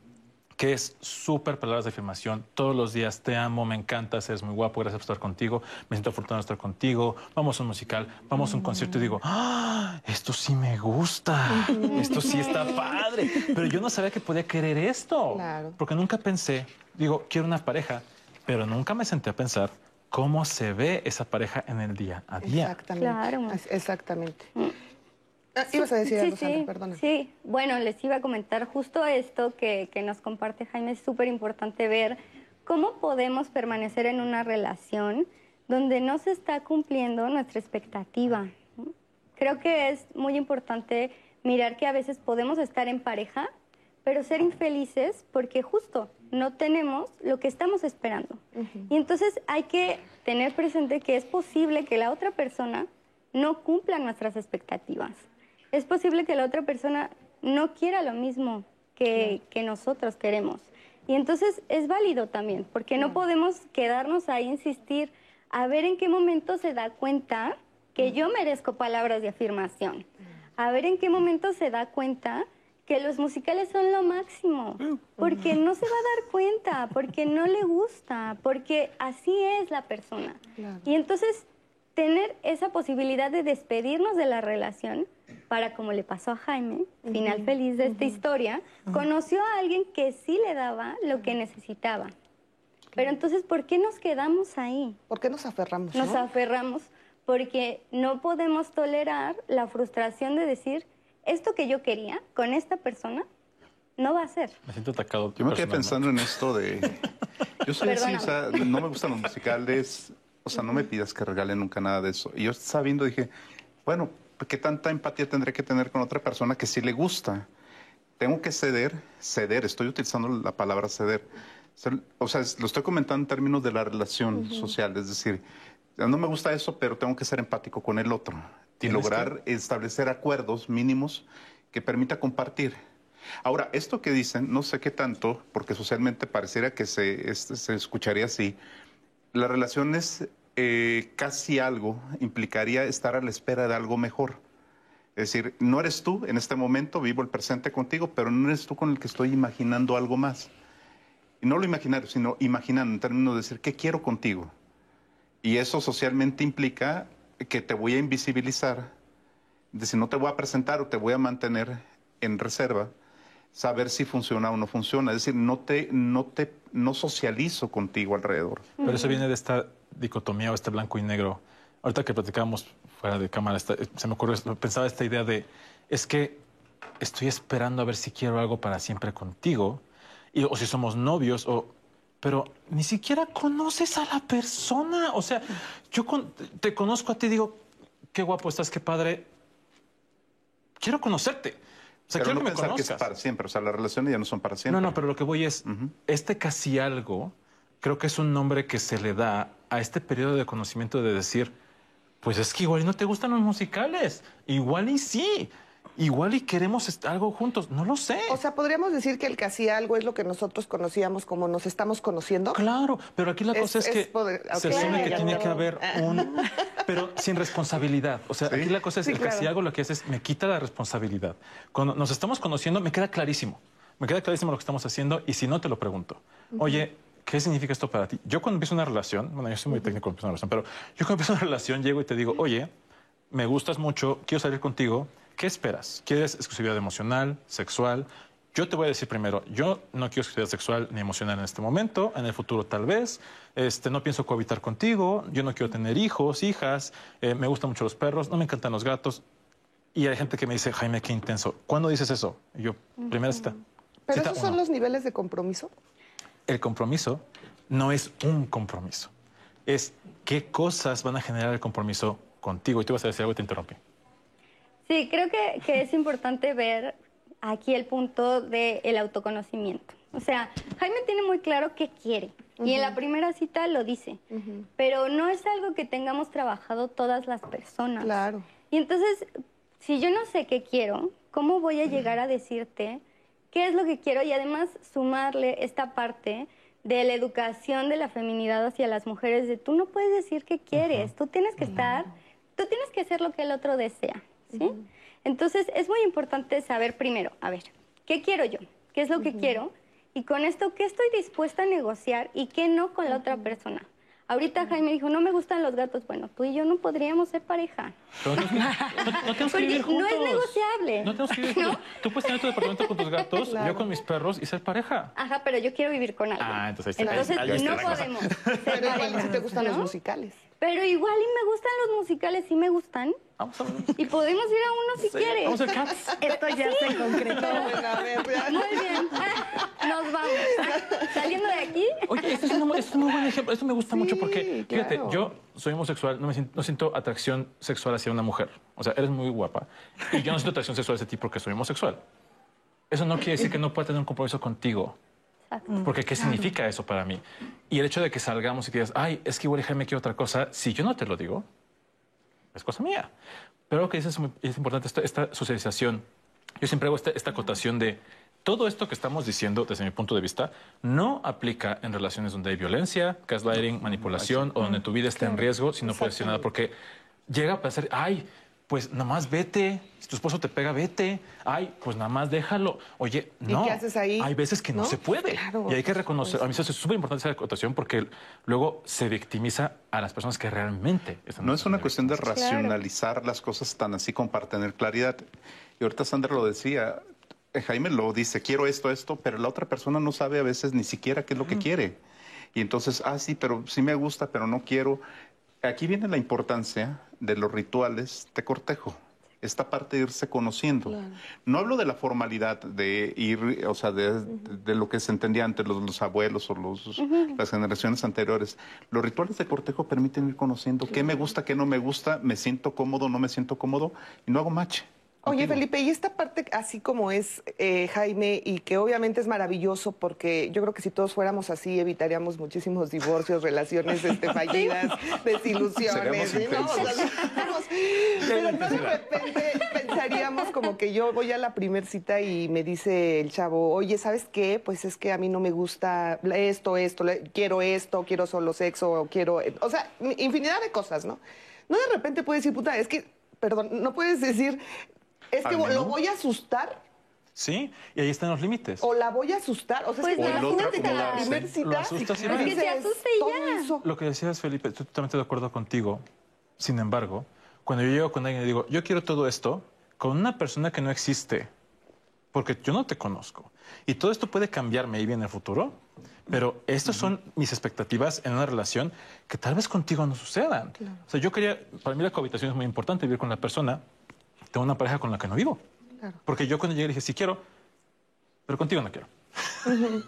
que es súper palabras de afirmación. Todos los días te amo, me encanta, eres muy guapo, gracias por estar contigo, me siento afortunado de estar contigo, vamos a un musical, vamos a un concierto y digo, ¡Ah, esto sí me gusta, esto sí está padre. Pero yo no sabía que podía querer esto, porque nunca pensé, digo, quiero una pareja, pero nunca me senté a pensar cómo se ve esa pareja en el día a día. Exactamente. Exactamente. Ah, ibas a decir algo, sí, perdona. Sí, bueno, les iba a comentar justo esto que, que nos comparte Jaime. Es súper importante ver cómo podemos permanecer en una relación donde no se está cumpliendo nuestra expectativa. Creo que es muy importante mirar que a veces podemos estar en pareja, pero ser infelices porque justo no tenemos lo que estamos esperando. Y entonces hay que tener presente que es posible que la otra persona no cumpla nuestras expectativas es posible que la otra persona no quiera lo mismo que, nosotros queremos. Y entonces es válido también, porque no podemos quedarnos ahí insistir a ver en qué momento se da cuenta que yo merezco palabras de afirmación. A ver en qué momento se da cuenta que los musicales son lo máximo, porque no se va a dar cuenta, porque no le gusta, porque así es la persona. Y entonces tener esa posibilidad de despedirnos de la relación para, como le pasó a Jaime, final feliz de esta historia, conoció a alguien que sí le daba lo que necesitaba. Pero entonces, ¿por qué nos quedamos ahí? ¿Por qué nos aferramos? Nos aferramos porque no podemos tolerar la frustración de decir, esto que yo quería con esta persona no va a ser. Me siento atacado. Yo me quedé pensando en esto de... Yo soy así, o sea, no me gustan los musicales, o sea, no me pidas que regale nunca nada de eso. Y yo sabiendo dije, bueno, ¿qué tanta empatía tendré que tener con otra persona que sí le gusta? Tengo que ceder, ceder, estoy utilizando la palabra ceder. O sea, lo estoy comentando en términos de la relación social, es decir, no me gusta eso, pero tengo que ser empático con el otro y lograr establecer acuerdos mínimos que permita compartir. Ahora, esto que dicen, no sé qué tanto, porque socialmente pareciera que se, se escucharía así, las relaciones eh, casi algo implicaría estar a la espera de algo mejor. Es decir, no eres tú en este momento, vivo el presente contigo, pero no eres tú con el que estoy imaginando algo más. Y no lo imaginar, sino imaginando en términos de decir, ¿qué quiero contigo? Y eso socialmente implica que te voy a invisibilizar, de si no te voy a presentar o te voy a mantener en reserva, saber si funciona o no funciona. Es decir, no te, no te, no socializo contigo alrededor. Pero eso viene de esta dicotomía o este blanco y negro. Ahorita que platicábamos fuera de cámara, se me ocurrió, pensaba esta idea de, es que estoy esperando a ver si quiero algo para siempre contigo, y, o si somos novios, o, pero ni siquiera conoces a la persona. O sea, yo te conozco a ti y digo, qué guapo estás, qué padre. Quiero conocerte. O sea, quiero no que pensar que es para siempre. O sea, las relaciones ya no son para siempre. No, no, pero lo que voy es, este casi algo, creo que es un nombre que se le da a este periodo de conocimiento de decir, pues es que igual y no te gustan los musicales, igual y sí, igual y queremos algo juntos, no lo sé. O sea, podríamos decir que el casi algo es lo que nosotros conocíamos como nos estamos conociendo. Claro, pero aquí la cosa es, que se asume que tiene que haber un, pero sin responsabilidad. O sea, aquí la cosa es el casi algo lo que hace es me quita la responsabilidad. Cuando nos estamos conociendo me queda clarísimo, me queda clarísimo lo que estamos haciendo y si no te lo pregunto, oye ¿qué significa esto para ti? Yo cuando empiezo una relación, bueno, yo soy muy técnico cuando empiezo una relación, pero yo cuando empiezo una relación llego y te digo, oye, me gustas mucho, quiero salir contigo, ¿qué esperas? ¿Quieres exclusividad emocional, sexual? Yo te voy a decir primero, yo no quiero exclusividad sexual ni emocional en este momento, en el futuro tal vez, este, no pienso cohabitar contigo, yo no quiero tener hijos, hijas, eh, me gustan mucho los perros, no me encantan los gatos. Y hay gente que me dice, Jaime, qué intenso. ¿Cuándo dices eso? Y yo, primera cita. ¿Pero esos son los niveles de compromiso? El compromiso no es un compromiso, es qué cosas van a generar el compromiso contigo. Y tú vas a decir algo y te interrumpí. Sí, creo que, es importante ver aquí el punto del autoconocimiento. O sea, Jaime tiene muy claro qué quiere. Y en la primera cita lo dice. Pero no es algo que tengamos trabajado todas las personas. Claro. Y entonces, si yo no sé qué quiero, ¿cómo voy a llegar a decirte qué es lo que quiero y además sumarle esta parte de la educación de la feminidad hacia las mujeres, de tú no puedes decir qué quieres, tú tienes que estar, tú tienes que hacer lo que el otro desea, ¿sí? Entonces es muy importante saber primero, a ver, ¿qué quiero yo? ¿Qué es lo que quiero? Y con esto, ¿qué estoy dispuesta a negociar y qué no con la otra persona? Ahorita Jaime dijo, no me gustan los gatos. Bueno, tú y yo no podríamos ser pareja. Pero no, no- no tenemos que vivir no es negociable. No tenemos que vivir juntos. Tú puedes tener tu departamento con tus gatos, yo con mis perros y ser pareja. Ajá, pero yo quiero vivir con alguien. Ah, entonces ahí está- Entonces ahí está no la cosa. podemos ser Pero igual si te gustan los musicales. Pero igual y me gustan los musicales, sí me gustan. Vamos a ver. Y podemos ir a uno si quieres. Vamos a ver Cats. Esto ya se concretó. Bueno, a ver, ya. Muy bien. Nos vamos. Saliendo de aquí. Oye, este es, un, este es un muy buen ejemplo. Esto me gusta mucho porque, fíjate, claro. yo soy homosexual, no, me siento, no siento atracción sexual hacia una mujer. O sea, eres muy guapa. Y yo no siento atracción sexual hacia ti porque soy homosexual. Eso no quiere decir que no pueda tener un compromiso contigo. Porque ¿qué significa eso para mí? Y el hecho de que salgamos y que digas, ay, es que igual Jaime quiere otra cosa, si yo no te lo digo, es cosa mía. Pero lo que dices es, es importante, esta, esta socialización. Yo siempre hago esta, esta acotación de todo esto que estamos diciendo, desde mi punto de vista, no aplica en relaciones donde hay violencia, gaslighting, manipulación o donde tu vida está en riesgo si no puedes decir nada. Porque llega a pensar, ay, pues nada más vete. Si tu esposo te pega, vete. Ay, pues nada más déjalo. Oye, ¿Y no. qué haces ahí? Hay veces que no, ¿No? se puede. Claro, y hay que reconocer. A mí eso es súper importante esa acotación porque luego se victimiza a las personas que realmente están No es una cuestión de racionalizar las cosas tan así como para tener claridad. Y ahorita Sandra lo decía, eh, Jaime lo dice, quiero esto, esto, pero la otra persona no sabe a veces ni siquiera qué es lo que quiere. Y entonces, ah, sí, pero sí me gusta, pero no quiero. Aquí viene la importancia de los rituales de cortejo. Esta parte de irse conociendo. No hablo de la formalidad de ir, o sea, de, de lo que se entendía antes los, los abuelos o los, las generaciones anteriores. Los rituales de cortejo permiten ir conociendo qué me gusta, qué no me gusta, me siento cómodo, no me siento cómodo y no hago match. Oye. Felipe, y esta parte así como es eh, Jaime y que obviamente es maravilloso porque yo creo que si todos fuéramos así evitaríamos muchísimos divorcios, relaciones este, fallidas, desilusiones. ¿sí? ¿no? O sea, pero no de repente pensaríamos como que yo voy a la primer cita y me dice el chavo, oye, ¿sabes qué? Pues es que a mí no me gusta esto, esto, quiero esto, quiero solo sexo, quiero... O sea, infinidad de cosas, ¿no? No de repente puedes decir, puta, es que, perdón, no puedes decir... Es que Al lo menú. voy a asustar Sí, y ahí están los límites. o la voy a asustar. O sea, Pues es que imagínate que la acomodarse. primer cita. Lo y que te asuste y ya. eso. Lo que decías, Felipe, estoy totalmente de acuerdo contigo. Sin embargo, cuando yo llego con alguien y digo, yo quiero todo esto, con una persona que no existe, porque yo no te conozco. Y todo esto puede cambiar maybe en el futuro, pero estas son mis expectativas en una relación que tal vez contigo no sucedan. O sea, yo quería, para mí la cohabitación es muy importante, vivir con la persona, tengo una pareja con la que no vivo. Porque yo cuando llegué dije, sí quiero, pero contigo no quiero. Sí,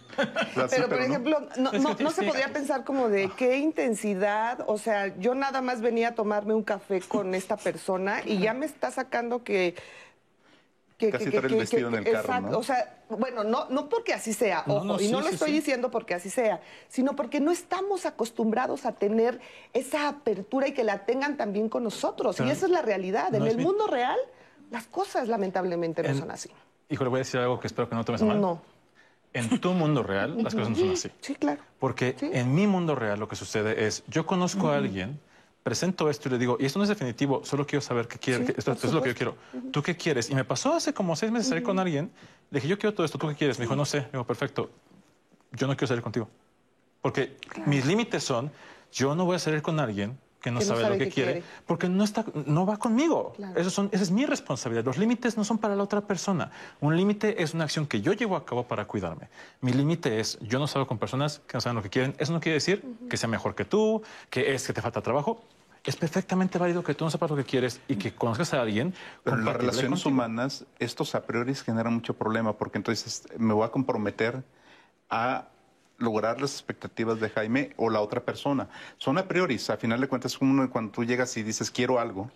Pero, por ejemplo, no, no, se podría pensar como de qué intensidad, o sea, yo nada más venía a tomarme un café con esta persona y ya me está sacando que... que Casi traer el vestido en el carro, exacto, ¿no? O sea, bueno, no, no porque así sea, No, ojo, no, y sí, no lo sí, estoy sí. diciendo porque así sea, sino porque no estamos acostumbrados a tener esa apertura y que la tengan también con nosotros. Pero y esa es la realidad. En el mi- mundo real, las cosas lamentablemente no En- son así. Híjole, voy a decir algo que espero que no tomes a mal. No. En tu mundo real, las cosas no son así. Sí, claro. Porque Sí. en mi mundo real lo que sucede es, yo conozco a alguien, presento esto y le digo, y esto no es definitivo, solo quiero saber qué quiere, Sí, esto, es lo que yo quiero. ¿Tú qué quieres? Y me pasó hace como seis meses salir con alguien, le dije, yo quiero todo esto, ¿tú qué quieres? Me dijo, no sé. Le digo, perfecto, yo no quiero salir contigo. Porque mis límites son, yo no voy a salir con alguien que no, Que no sabe, lo que quiere, quiere. porque no, está, no va conmigo. Claro. Eso son, esa es mi responsabilidad. Los límites no son para la otra persona. Un límite es una acción que yo llevo a cabo para cuidarme. Mi límite es, yo no salgo con personas que no saben lo que quieren. Eso no quiere decir que sea mejor que tú, que es que te falta trabajo. Es perfectamente válido que tú no sepas lo que quieres y que conozcas a alguien. Pero en las relaciones contigo. humanas, estos a priori generan mucho problema, porque entonces me voy a comprometer a lograr las expectativas de Jaime o la otra persona. Son a priori, a final de cuentas, como cuando tú llegas y dices quiero algo,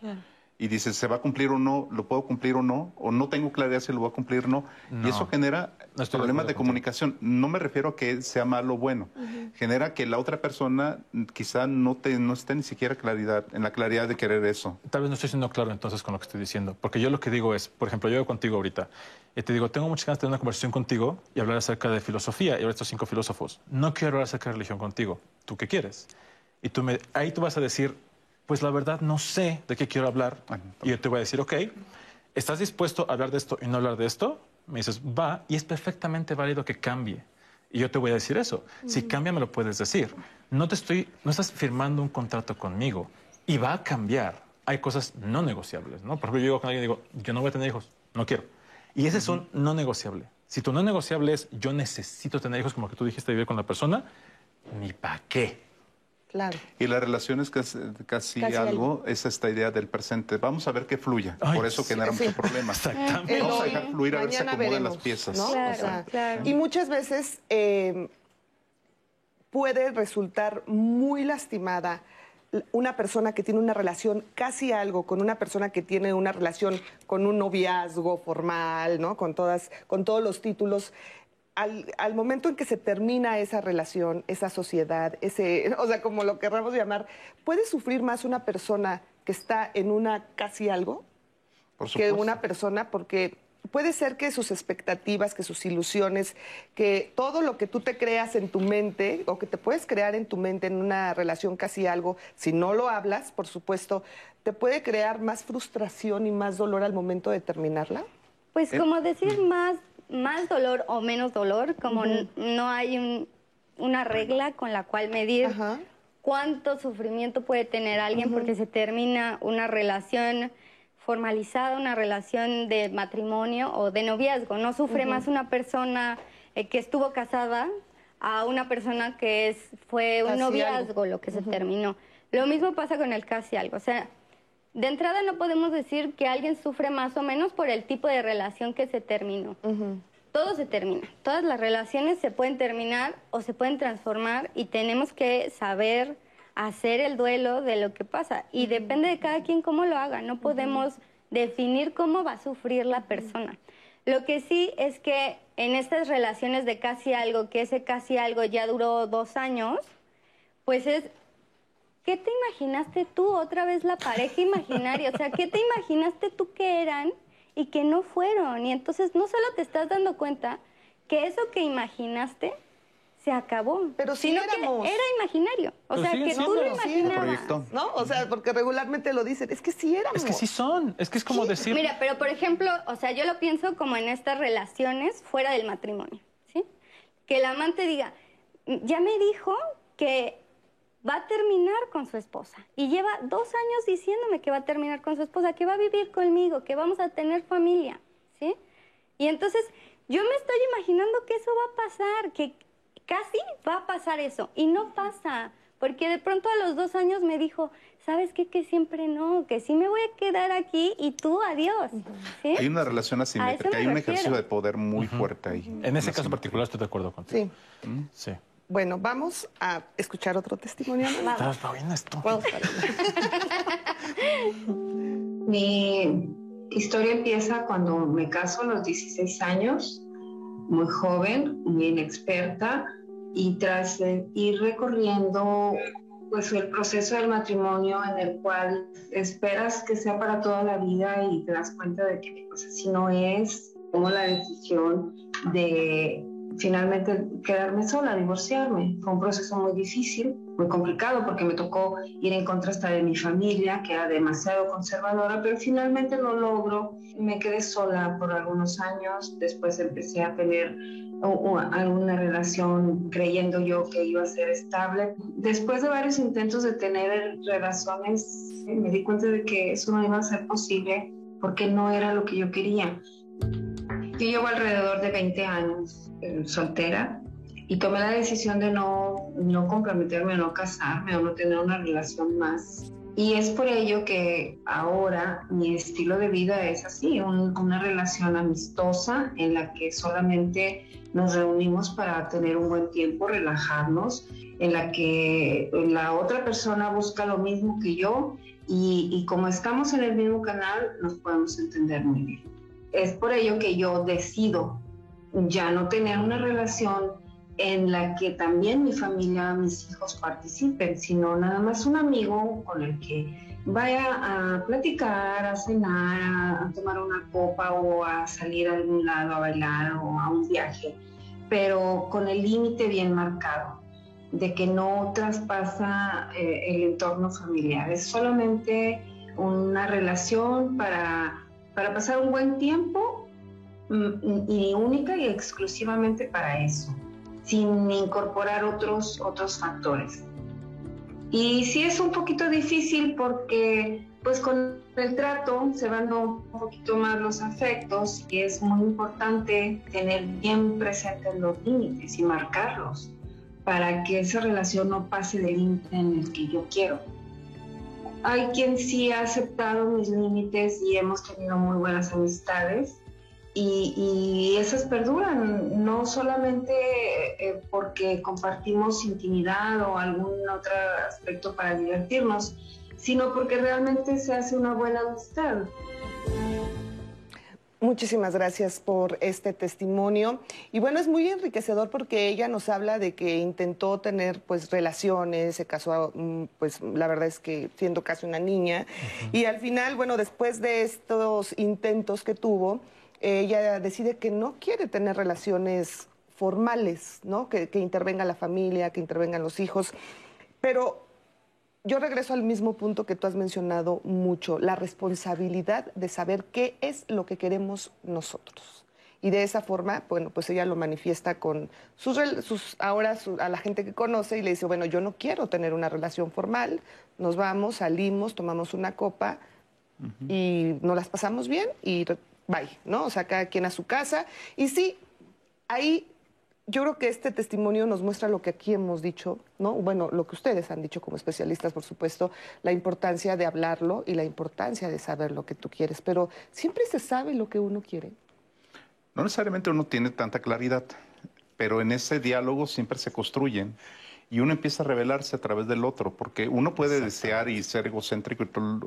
y dices, ¿se va a cumplir o no? ¿Lo puedo cumplir o no? ¿O no tengo claridad si lo voy a cumplir o no? No. Y eso genera No problemas de comunicación. No me refiero a que sea malo o bueno. Genera que la otra persona quizá no, te, no esté ni siquiera claridad, en la claridad de querer eso. Tal vez no estoy siendo claro entonces con lo que estoy diciendo, porque yo lo que digo es, por ejemplo, yo voy contigo ahorita y te digo, tengo muchas ganas de tener una conversación contigo y hablar acerca de filosofía y hablar de estos cinco filósofos. No quiero hablar acerca de religión contigo. ¿Tú qué quieres? Y tú me, ahí tú vas a decir, pues la verdad no sé de qué quiero hablar. Y yo te voy a decir, ok, ¿estás dispuesto a hablar de esto y no hablar de esto? Me dices, va, y es perfectamente válido que cambie. Y yo te voy a decir eso. Si cambia, me lo puedes decir. No te estoy, no estás firmando un contrato conmigo y va a cambiar. Hay cosas no negociables, ¿no? Por ejemplo, yo digo con alguien y digo, yo no voy a tener hijos, no quiero. Y ese es un no negociable. Si tu no negociable es, yo necesito tener hijos, como que tú dijiste, vivir con la persona, ni para qué. Claro. Y la relación es casi, casi, Casi algo, es esta idea del presente. Vamos a ver que fluya. Ay, Por eso genera sí. mucho problema. Exactamente. Vamos a hoy, dejar fluir a ver si acomodan veremos, las piezas. ¿no? Claro, O sea, claro. Y muchas veces eh, puede resultar muy lastimada una persona que tiene una relación casi algo con una persona que tiene una relación con un noviazgo formal, ¿no? Con todas, con todos los títulos. Al, al momento en que se termina esa relación, esa sociedad, ese, o sea, como lo querramos llamar, ¿puede sufrir más una persona que está en una casi algo? Por que una persona, porque puede ser que sus expectativas, que sus ilusiones, que todo lo que tú te creas en tu mente o que te puedes crear en tu mente en una relación casi algo, si no lo hablas, por supuesto, te puede crear más frustración y más dolor al momento de terminarla. Pues Eh, como decir más, más dolor o menos dolor, como no hay un- una regla con la cual medir Ajá. cuánto sufrimiento puede tener alguien porque se termina una relación formalizada, una relación de matrimonio o de noviazgo. No sufre más una persona eh, que estuvo casada a una persona que es, fue un Casi noviazgo lo que se terminó. Lo mismo pasa con el casi algo. O sea, de entrada no podemos decir que alguien sufre más o menos por el tipo de relación que se terminó. Todo se termina. Todas las relaciones se pueden terminar o se pueden transformar y tenemos que saber hacer el duelo de lo que pasa. Y depende de cada quien cómo lo haga. No podemos definir cómo va a sufrir la persona. Lo que sí es que en estas relaciones de casi algo, que ese casi algo ya duró dos años, pues es ¿Qué te imaginaste tú? Otra vez la pareja imaginaria. O sea, ¿qué te imaginaste tú que eran y que no fueron? Y entonces no solo te estás dando cuenta que eso que imaginaste se acabó, Pero sí sino que éramos. era imaginario. O Pero sea, que tú siendo. lo Sí, era imaginabas. proyecto. ¿No? O sea, porque regularmente lo dicen, es que sí éramos. Es que sí son. Es que es como decir. Mira, pero por ejemplo, o sea, yo lo pienso como en estas relaciones fuera del matrimonio, ¿sí? Que el amante diga, ya me dijo que va a terminar con su esposa y lleva dos años diciéndome que va a terminar con su esposa, que va a vivir conmigo, que vamos a tener familia, ¿sí? Y entonces yo me estoy imaginando que eso va a pasar, que casi va a pasar eso y no pasa. Porque de pronto a los dos años me dijo, ¿sabes qué? Que siempre no, que sí me voy a quedar aquí y tú adiós. ¿sí? Hay una relación asimétrica, me hay un refiero. ejercicio de poder muy fuerte ahí. En ese caso particular estoy de acuerdo contigo. Sí. Sí. Bueno, vamos a escuchar otro testimonio. ¿no? Estás bien esto. Mi historia empieza cuando me caso a los 16 años, muy joven, muy inexperta, y tras ir recorriendo pues el proceso del matrimonio en el cual esperas que sea para toda la vida y te das cuenta de que pues así no es, tomo la decisión de finalmente quedarme sola, divorciarme. Fue un proceso muy difícil, muy complicado porque me tocó ir en contra hasta de mi familia, que era demasiado conservadora, pero finalmente lo logro. Me quedé sola por algunos años, después empecé a tener alguna relación creyendo yo que iba a ser estable. Después de varios intentos de tener relaciones, me di cuenta de que eso no iba a ser posible porque no era lo que yo quería. Yo llevo alrededor de 20 años soltera y tomé la decisión de no, no comprometerme, no casarme o no tener una relación más. Y es por ello que ahora mi estilo de vida es así, un- una relación amistosa en la que solamente nos reunimos para tener un buen tiempo, relajarnos, en la que la otra persona busca lo mismo que yo y como estamos en el mismo canal, nos podemos entender muy bien. Es por ello que yo decido ya no tener una relación en la que también mi familia, mis hijos participen, sino nada más un amigo con el que vaya a platicar, a cenar, a, tomar una copa o a salir a algún lado a bailar o a un viaje, pero con el límite bien marcado de que no traspasa eh, el entorno familiar. Es solamente una relación para, para pasar un buen tiempo y única y exclusivamente para eso, sin incorporar otros, otros factores. Y sí es un poquito difícil porque pues con el trato se van un poquito más los afectos y es muy importante tener bien presentes los límites y marcarlos para que esa relación no pase del límite en el que yo quiero. Hay quien sí ha aceptado mis límites y hemos tenido muy buenas amistades y, esas perduran, no solamente eh, porque compartimos intimidad o algún otro aspecto para divertirnos, sino porque realmente se hace una buena amistad. Muchísimas gracias por este testimonio. Y bueno, es muy enriquecedor porque ella nos habla de que intentó tener pues relaciones, se casó, mm, pues la verdad es que siendo casi una niña. Y al final, bueno, después de estos intentos que tuvo, ella decide que no quiere tener relaciones formales, ¿no? Que, que intervenga la familia, que intervengan los hijos. Pero yo regreso al mismo punto que tú has mencionado mucho, la responsabilidad de saber qué es lo que queremos nosotros. Y de esa forma, bueno, pues ella lo manifiesta con sus, sus ahora a la gente que conoce y le dice, bueno, yo no quiero tener una relación formal, nos vamos, salimos, tomamos una copa y nos las pasamos bien y bye, ¿no? O sea, cada quien a su casa. Y sí, ahí yo creo que este testimonio nos muestra lo que aquí hemos dicho, ¿no? Bueno, lo que ustedes han dicho como especialistas, por supuesto, la importancia de hablarlo y la importancia de saber lo que tú quieres, pero siempre se sabe lo que uno quiere. No necesariamente uno tiene tanta claridad, pero en ese diálogo siempre se construyen y uno empieza a revelarse a través del otro, porque uno puede desear y ser egocéntrico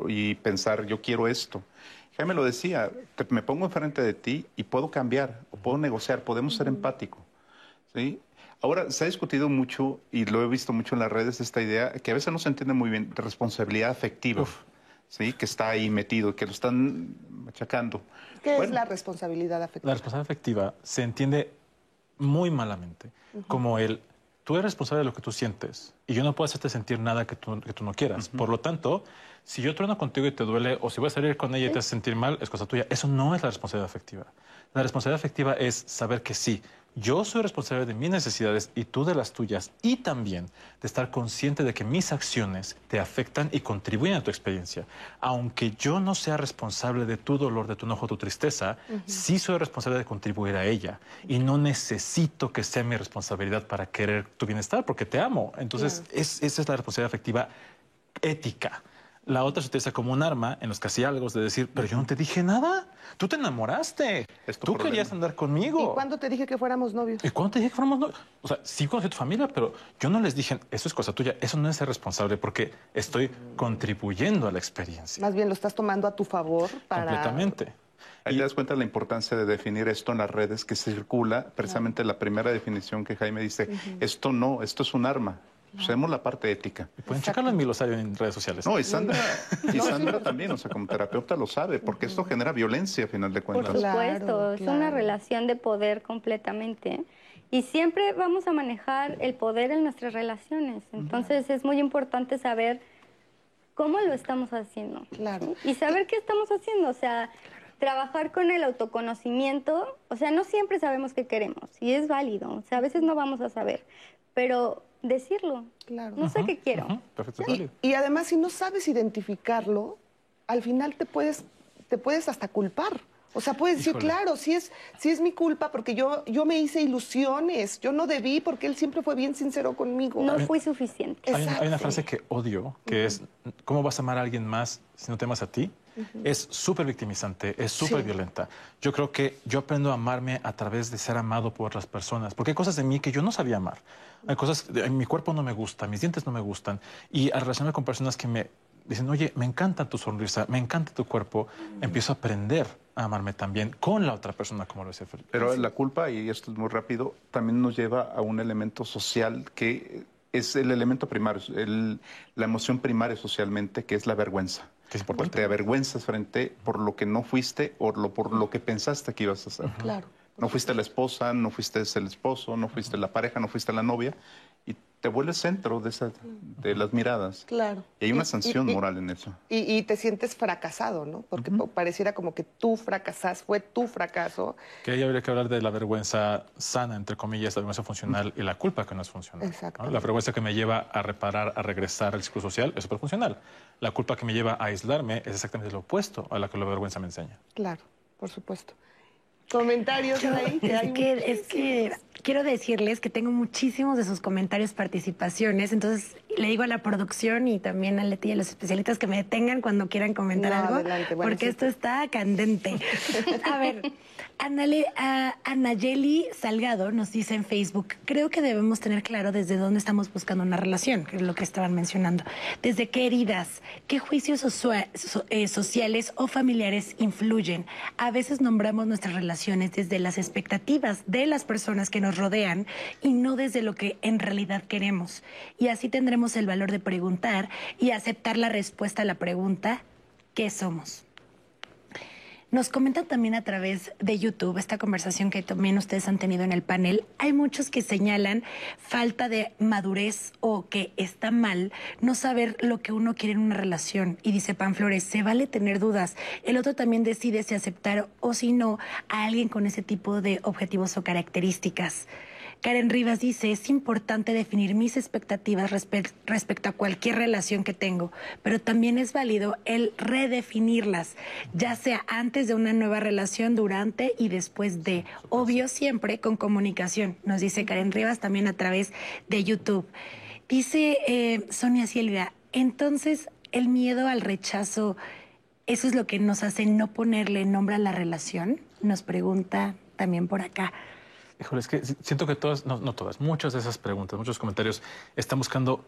y, pensar, yo quiero esto. Jaime lo decía, me pongo enfrente de ti y puedo cambiar, o puedo negociar, podemos ser empáticos. ¿sí? Ahora, se ha discutido mucho, y lo he visto mucho en las redes, esta idea que a veces no se entiende muy bien, de responsabilidad afectiva, ¿sí? que está ahí metido, que lo están machacando. ¿Qué es la responsabilidad afectiva? La responsabilidad afectiva se entiende muy malamente como el, tú eres responsable de lo que tú sientes y yo no puedo hacerte sentir nada que tú, que tú no quieras. Por lo tanto, si yo trueno contigo y te duele, o si voy a salir con ella y te hace sentir mal, es cosa tuya. Eso no es la responsabilidad afectiva. La responsabilidad afectiva es saber que sí, yo soy responsable de mis necesidades y tú de las tuyas y también de estar consciente de que mis acciones te afectan y contribuyen a tu experiencia. Aunque yo no sea responsable de tu dolor, de tu enojo, tu tristeza, sí soy responsable de contribuir a ella y no necesito que sea mi responsabilidad para querer tu bienestar porque te amo. Entonces, esa es la responsabilidad afectiva ética. La otra se utiliza como un arma en los casi algo de decir, pero yo no te dije nada. Tú te enamoraste. Tú querías andar conmigo. ¿Y cuándo te dije que fuéramos novios? ¿Y cuándo te dije que fuéramos novios? O sea, sí conocí a tu familia, pero yo no les dije, eso es cosa tuya. Eso no es ser responsable porque estoy contribuyendo a la experiencia. Más bien lo estás tomando a tu favor para... Completamente. Ahí te das cuenta de la importancia de definir esto en las redes que circula, precisamente la primera definición que Jaime dice, esto no, esto es un arma. Usemos la parte ética. pueden checarlo en mi losario en redes sociales. No, y Sandra, y Sandra también, o sea, como terapeuta lo sabe, porque esto genera violencia a final de cuentas. Por supuesto, es una relación de poder completamente. Y siempre vamos a manejar el poder en nuestras relaciones. Entonces es muy importante saber cómo lo estamos haciendo. Claro. Y saber qué estamos haciendo. O sea, trabajar con el autoconocimiento. O sea, no siempre sabemos qué queremos. Y es válido. O sea, a veces no vamos a saber. Pero decirlo. Claro. No sé qué quiero. y, además, si no sabes identificarlo, al final te puedes, te puedes hasta culpar. O sea, puedes decir, claro, sí es, sí es mi culpa porque yo, yo me hice ilusiones, yo no debí porque él siempre fue bien sincero conmigo. No fui suficiente. Hay, una frase que odio, que es, ¿cómo vas a amar a alguien más si no te amas a ti? Es súper victimizante, es súper violenta. Yo creo que yo aprendo a amarme a través de ser amado por otras personas, porque hay cosas de mí que yo no sabía amar. Hay cosas, en mi cuerpo no me gusta, mis dientes no me gustan, y al relacionarme con personas que me dicen, oye, me encanta tu sonrisa, me encanta tu cuerpo, empiezo a aprender a amarme también con la otra persona, como lo decía Felipe. Pero la culpa, y esto es muy rápido, también nos lleva a un elemento social que es el elemento primario, el- la emoción primaria socialmente, que es la vergüenza. Que es importante. Te avergüenzas frente por lo que no fuiste o lo, por lo que pensaste que ibas a hacer. Claro. No fuiste la esposa, no fuiste el esposo, no fuiste la pareja, no fuiste la novia, y te vuelves centro de, esa, de las miradas. Claro. Y hay una Y- sanción y- y- moral en eso. Y, y te sientes fracasado, ¿no? Porque po- pareciera como que tú fracasas, fue tu fracaso. Que ahí habría que hablar de la vergüenza sana, entre comillas, la vergüenza funcional y la culpa que no es funcional. Exacto. ¿no? La vergüenza que me lleva a reparar, a regresar al círculo social es súper funcional. La culpa que me lleva a aislarme es exactamente lo opuesto a la que la vergüenza me enseña. Claro, por supuesto. Comentarios ahí. que hay Es que, es que quiero decirles que tengo muchísimos de sus comentarios, participaciones, entonces le digo a la producción y también a Leti y a los especialistas que me detengan cuando quieran comentar No, algo, adelante, bueno, porque sí. esto está candente. A ver, Anale, a- Anayeli Salgado nos dice en Facebook, creo que debemos tener claro desde dónde estamos buscando una relación, que es lo que estaban mencionando. Desde qué heridas, qué juicios eh, sociales o familiares influyen. A veces nombramos nuestras relaciones desde las expectativas de las personas que nos rodean y no desde lo que en realidad queremos. Y así tendremos el valor de preguntar y aceptar la respuesta a la pregunta, ¿qué somos? Nos comentan también a través de YouTube esta conversación que también ustedes han tenido en el panel. Hay muchos que señalan falta de madurez o que está mal no saber lo que uno quiere en una relación. Y dice Pan Flores, se vale tener dudas. El otro también decide si aceptar o si no a alguien con ese tipo de objetivos o características. Karen Rivas dice, es importante definir mis expectativas respe- respecto a cualquier relación que tengo, pero también es válido el redefinirlas, ya sea antes de una nueva relación, durante y después de. Obvio siempre con comunicación, nos dice Karen Rivas también a través de YouTube. Dice eh, Sonia Cielga, entonces el miedo al rechazo, ¿eso es lo que nos hace no ponerle nombre a la relación? Nos pregunta también por acá. Híjole, es que si- siento que todas, no, no todas, muchas de esas preguntas, muchos comentarios están buscando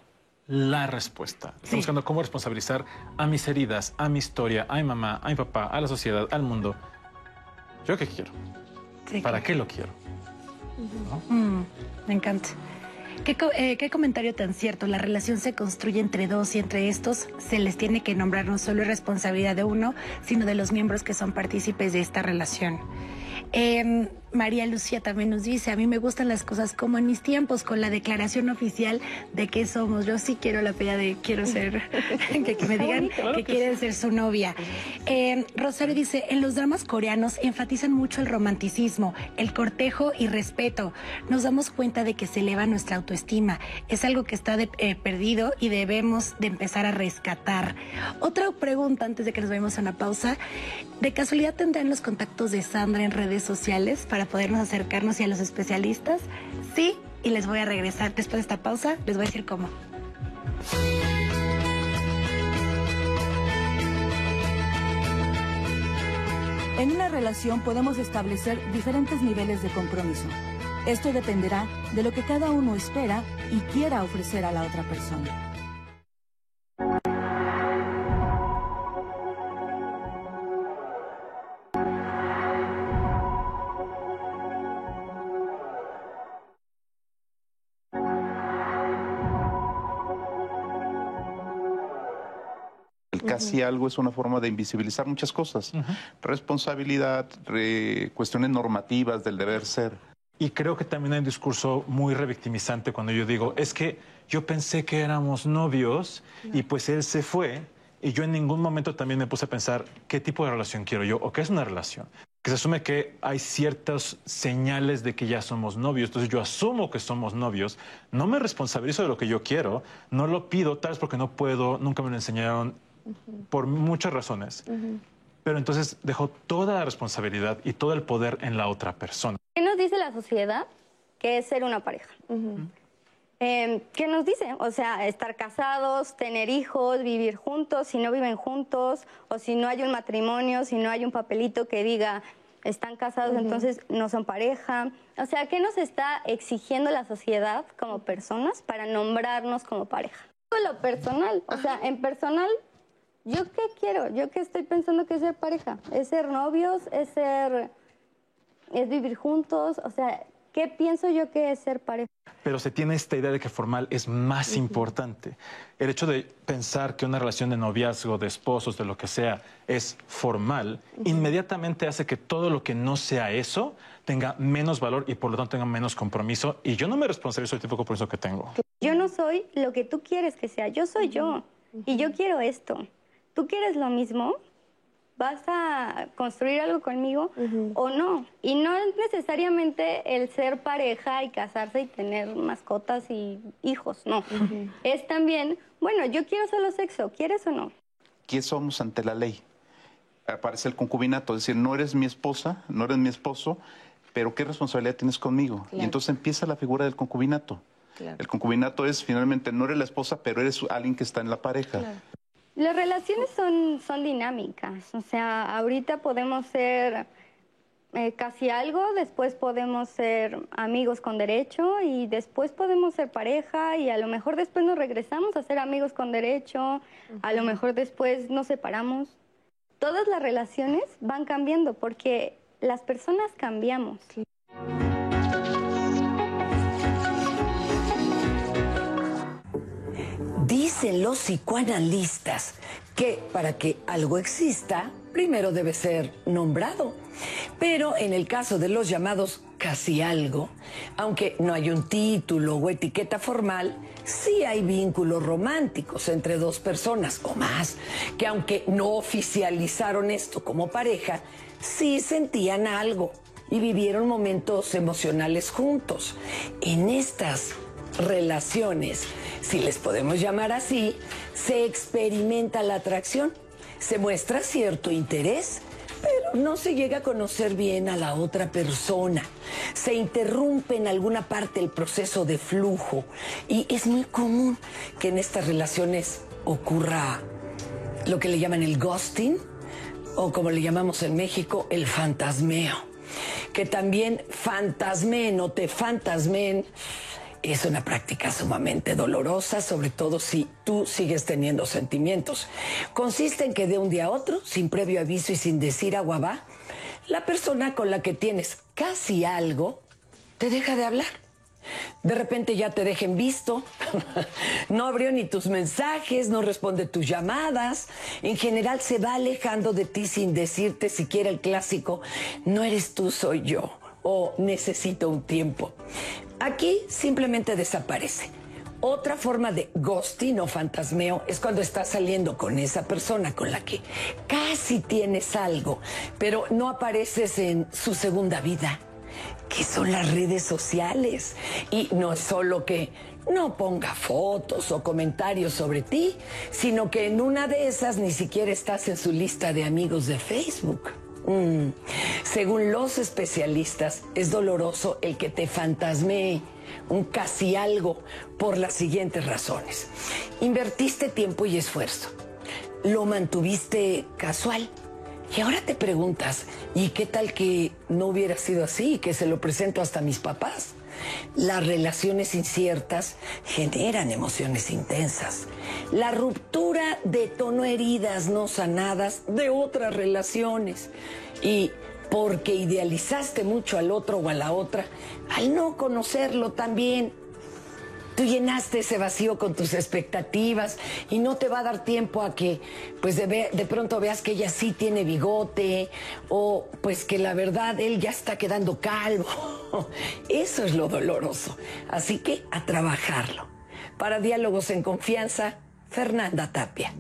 la respuesta. Están Sí. buscando cómo responsabilizar a mis heridas, a mi historia, a mi mamá, a mi papá, a la sociedad, al mundo. ¿Yo qué quiero? Sí, ¿Para qué lo quiero? Mm, me encanta. ¿Qué, eh, qué comentario tan cierto. La relación se construye entre dos y entre estos se les tiene que nombrar no solo responsabilidad de uno, sino de los miembros que son partícipes de esta relación. Em, María Lucía también nos dice, a mí me gustan las cosas como en mis tiempos, con la declaración oficial de que somos. Yo sí quiero la peda de quiero ser, que, que me digan que quieren ser su novia. Em, Rosario dice, en los dramas coreanos enfatizan mucho el romanticismo, el cortejo y respeto. Nos damos cuenta de que se eleva nuestra autoestima. Es algo que está de- eh, perdido y debemos de empezar a rescatar. Otra pregunta antes de que nos vayamos a una pausa. ¿De casualidad tendrán los contactos de Sandra en redes sociales para podernos acercarnos y a los especialistas? Sí, y les voy a regresar después de esta pausa. Les voy a decir cómo. En una relación podemos establecer diferentes niveles de compromiso. Esto dependerá de lo que cada uno espera y quiera ofrecer a la otra persona. Casi algo es una forma de invisibilizar muchas cosas. Responsabilidad, re- cuestiones normativas del deber ser. Y creo que también hay un discurso muy revictimizante cuando yo digo, es que yo pensé que éramos novios y pues él se fue y yo en ningún momento también me puse a pensar qué tipo de relación quiero yo o qué es una relación. Que se asume que hay ciertas señales de que ya somos novios, entonces yo asumo que somos novios, no me responsabilizo de lo que yo quiero, no lo pido tal vez porque no puedo, nunca me lo enseñaron por muchas razones, pero entonces dejo toda la responsabilidad y todo el poder en la otra persona. ¿Qué nos dice la sociedad que es ser una pareja? Eh, ¿Qué nos dice? O sea, estar casados, tener hijos, vivir juntos, si no viven juntos, o si no hay un matrimonio, si no hay un papelito que diga están casados, entonces no son pareja. O sea, ¿qué nos está exigiendo la sociedad como personas para nombrarnos como pareja? Lo personal, o sea, en personal, ¿Yo qué quiero? ¿Yo qué estoy pensando que es ser pareja? ¿Es ser novios? ¿Es ser... es vivir juntos? O sea, ¿qué pienso yo que es ser pareja? Pero se tiene esta idea de que formal es más importante. El hecho de pensar que una relación de noviazgo, de esposos, de lo que sea, es formal, inmediatamente hace que todo lo que no sea eso tenga menos valor y por lo tanto tenga menos compromiso. Y yo no me responsabilizo del tipo de compromiso que tengo. Yo no soy lo que tú quieres que sea, yo soy yo. Y yo quiero esto. ¿Tú quieres lo mismo? ¿Vas a construir algo conmigo o no? Y no es necesariamente el ser pareja y casarse y tener mascotas y hijos, no. Es también, bueno, yo quiero solo sexo, ¿quieres o no? ¿Quién somos ante la ley? Aparece el concubinato, es decir, no eres mi esposa, no eres mi esposo, pero ¿qué responsabilidad tienes conmigo? Y entonces empieza la figura del concubinato. El concubinato es finalmente no eres la esposa, pero eres alguien que está en la pareja. Las relaciones son, son dinámicas, o sea, ahorita podemos ser eh, casi algo, después podemos ser amigos con derecho y después podemos ser pareja y a lo mejor después nos regresamos a ser amigos con derecho, a lo mejor después nos separamos. Todas las relaciones van cambiando porque las personas cambiamos. Dicen los psicoanalistas que para que algo exista, primero debe ser nombrado. Pero en el caso de los llamados casi algo, aunque no hay un título o etiqueta formal, sí hay vínculos románticos entre dos personas o más, que aunque no oficializaron esto como pareja, sí sentían algo y vivieron momentos emocionales juntos. En estas relaciones, si les podemos llamar así, se experimenta la atracción, se muestra cierto interés, pero no se llega a conocer bien a la otra persona. Se interrumpe en alguna parte el proceso de flujo y es muy común que en estas relaciones ocurra lo que le llaman el ghosting o como le llamamos en México, el fantasmeo. Que también fantasmen o te fantasmen es una práctica sumamente dolorosa, sobre todo si tú sigues teniendo sentimientos. Consiste en que de un día a otro, sin previo aviso y sin decir agua va, la persona con la que tienes casi algo te deja de hablar. De repente ya te dejen visto, no abrió ni tus mensajes, no responde tus llamadas, en general se va alejando de ti sin decirte siquiera el clásico, no eres tú, soy yo, o necesito un tiempo. Aquí simplemente desaparece. Otra forma de ghosting o fantasmeo es cuando estás saliendo con esa persona con la que casi tienes algo, pero no apareces en su segunda vida, que son las redes sociales. Y no es solo que no ponga fotos o comentarios sobre ti, sino que en una de esas ni siquiera estás en su lista de amigos de Facebook. Mm. Según los especialistas, es doloroso el que te fantasmee un casi algo por las siguientes razones. Invertiste tiempo y esfuerzo. Lo mantuviste casual. Y ahora te preguntas, ¿y qué tal que no hubiera sido así, que se lo presento hasta mis papás? Las relaciones inciertas generan emociones intensas. La ruptura detonó heridas no sanadas de otras relaciones. Y porque idealizaste mucho al otro o a la otra, al no conocerlo también, tú llenaste ese vacío con tus expectativas y no te va a dar tiempo a que pues de, de, pronto veas que ella sí tiene bigote o pues que la verdad él ya está quedando calvo. Eso es lo doloroso. Así que a trabajarlo. Para diálogos en confianza, Fernanda Tapia.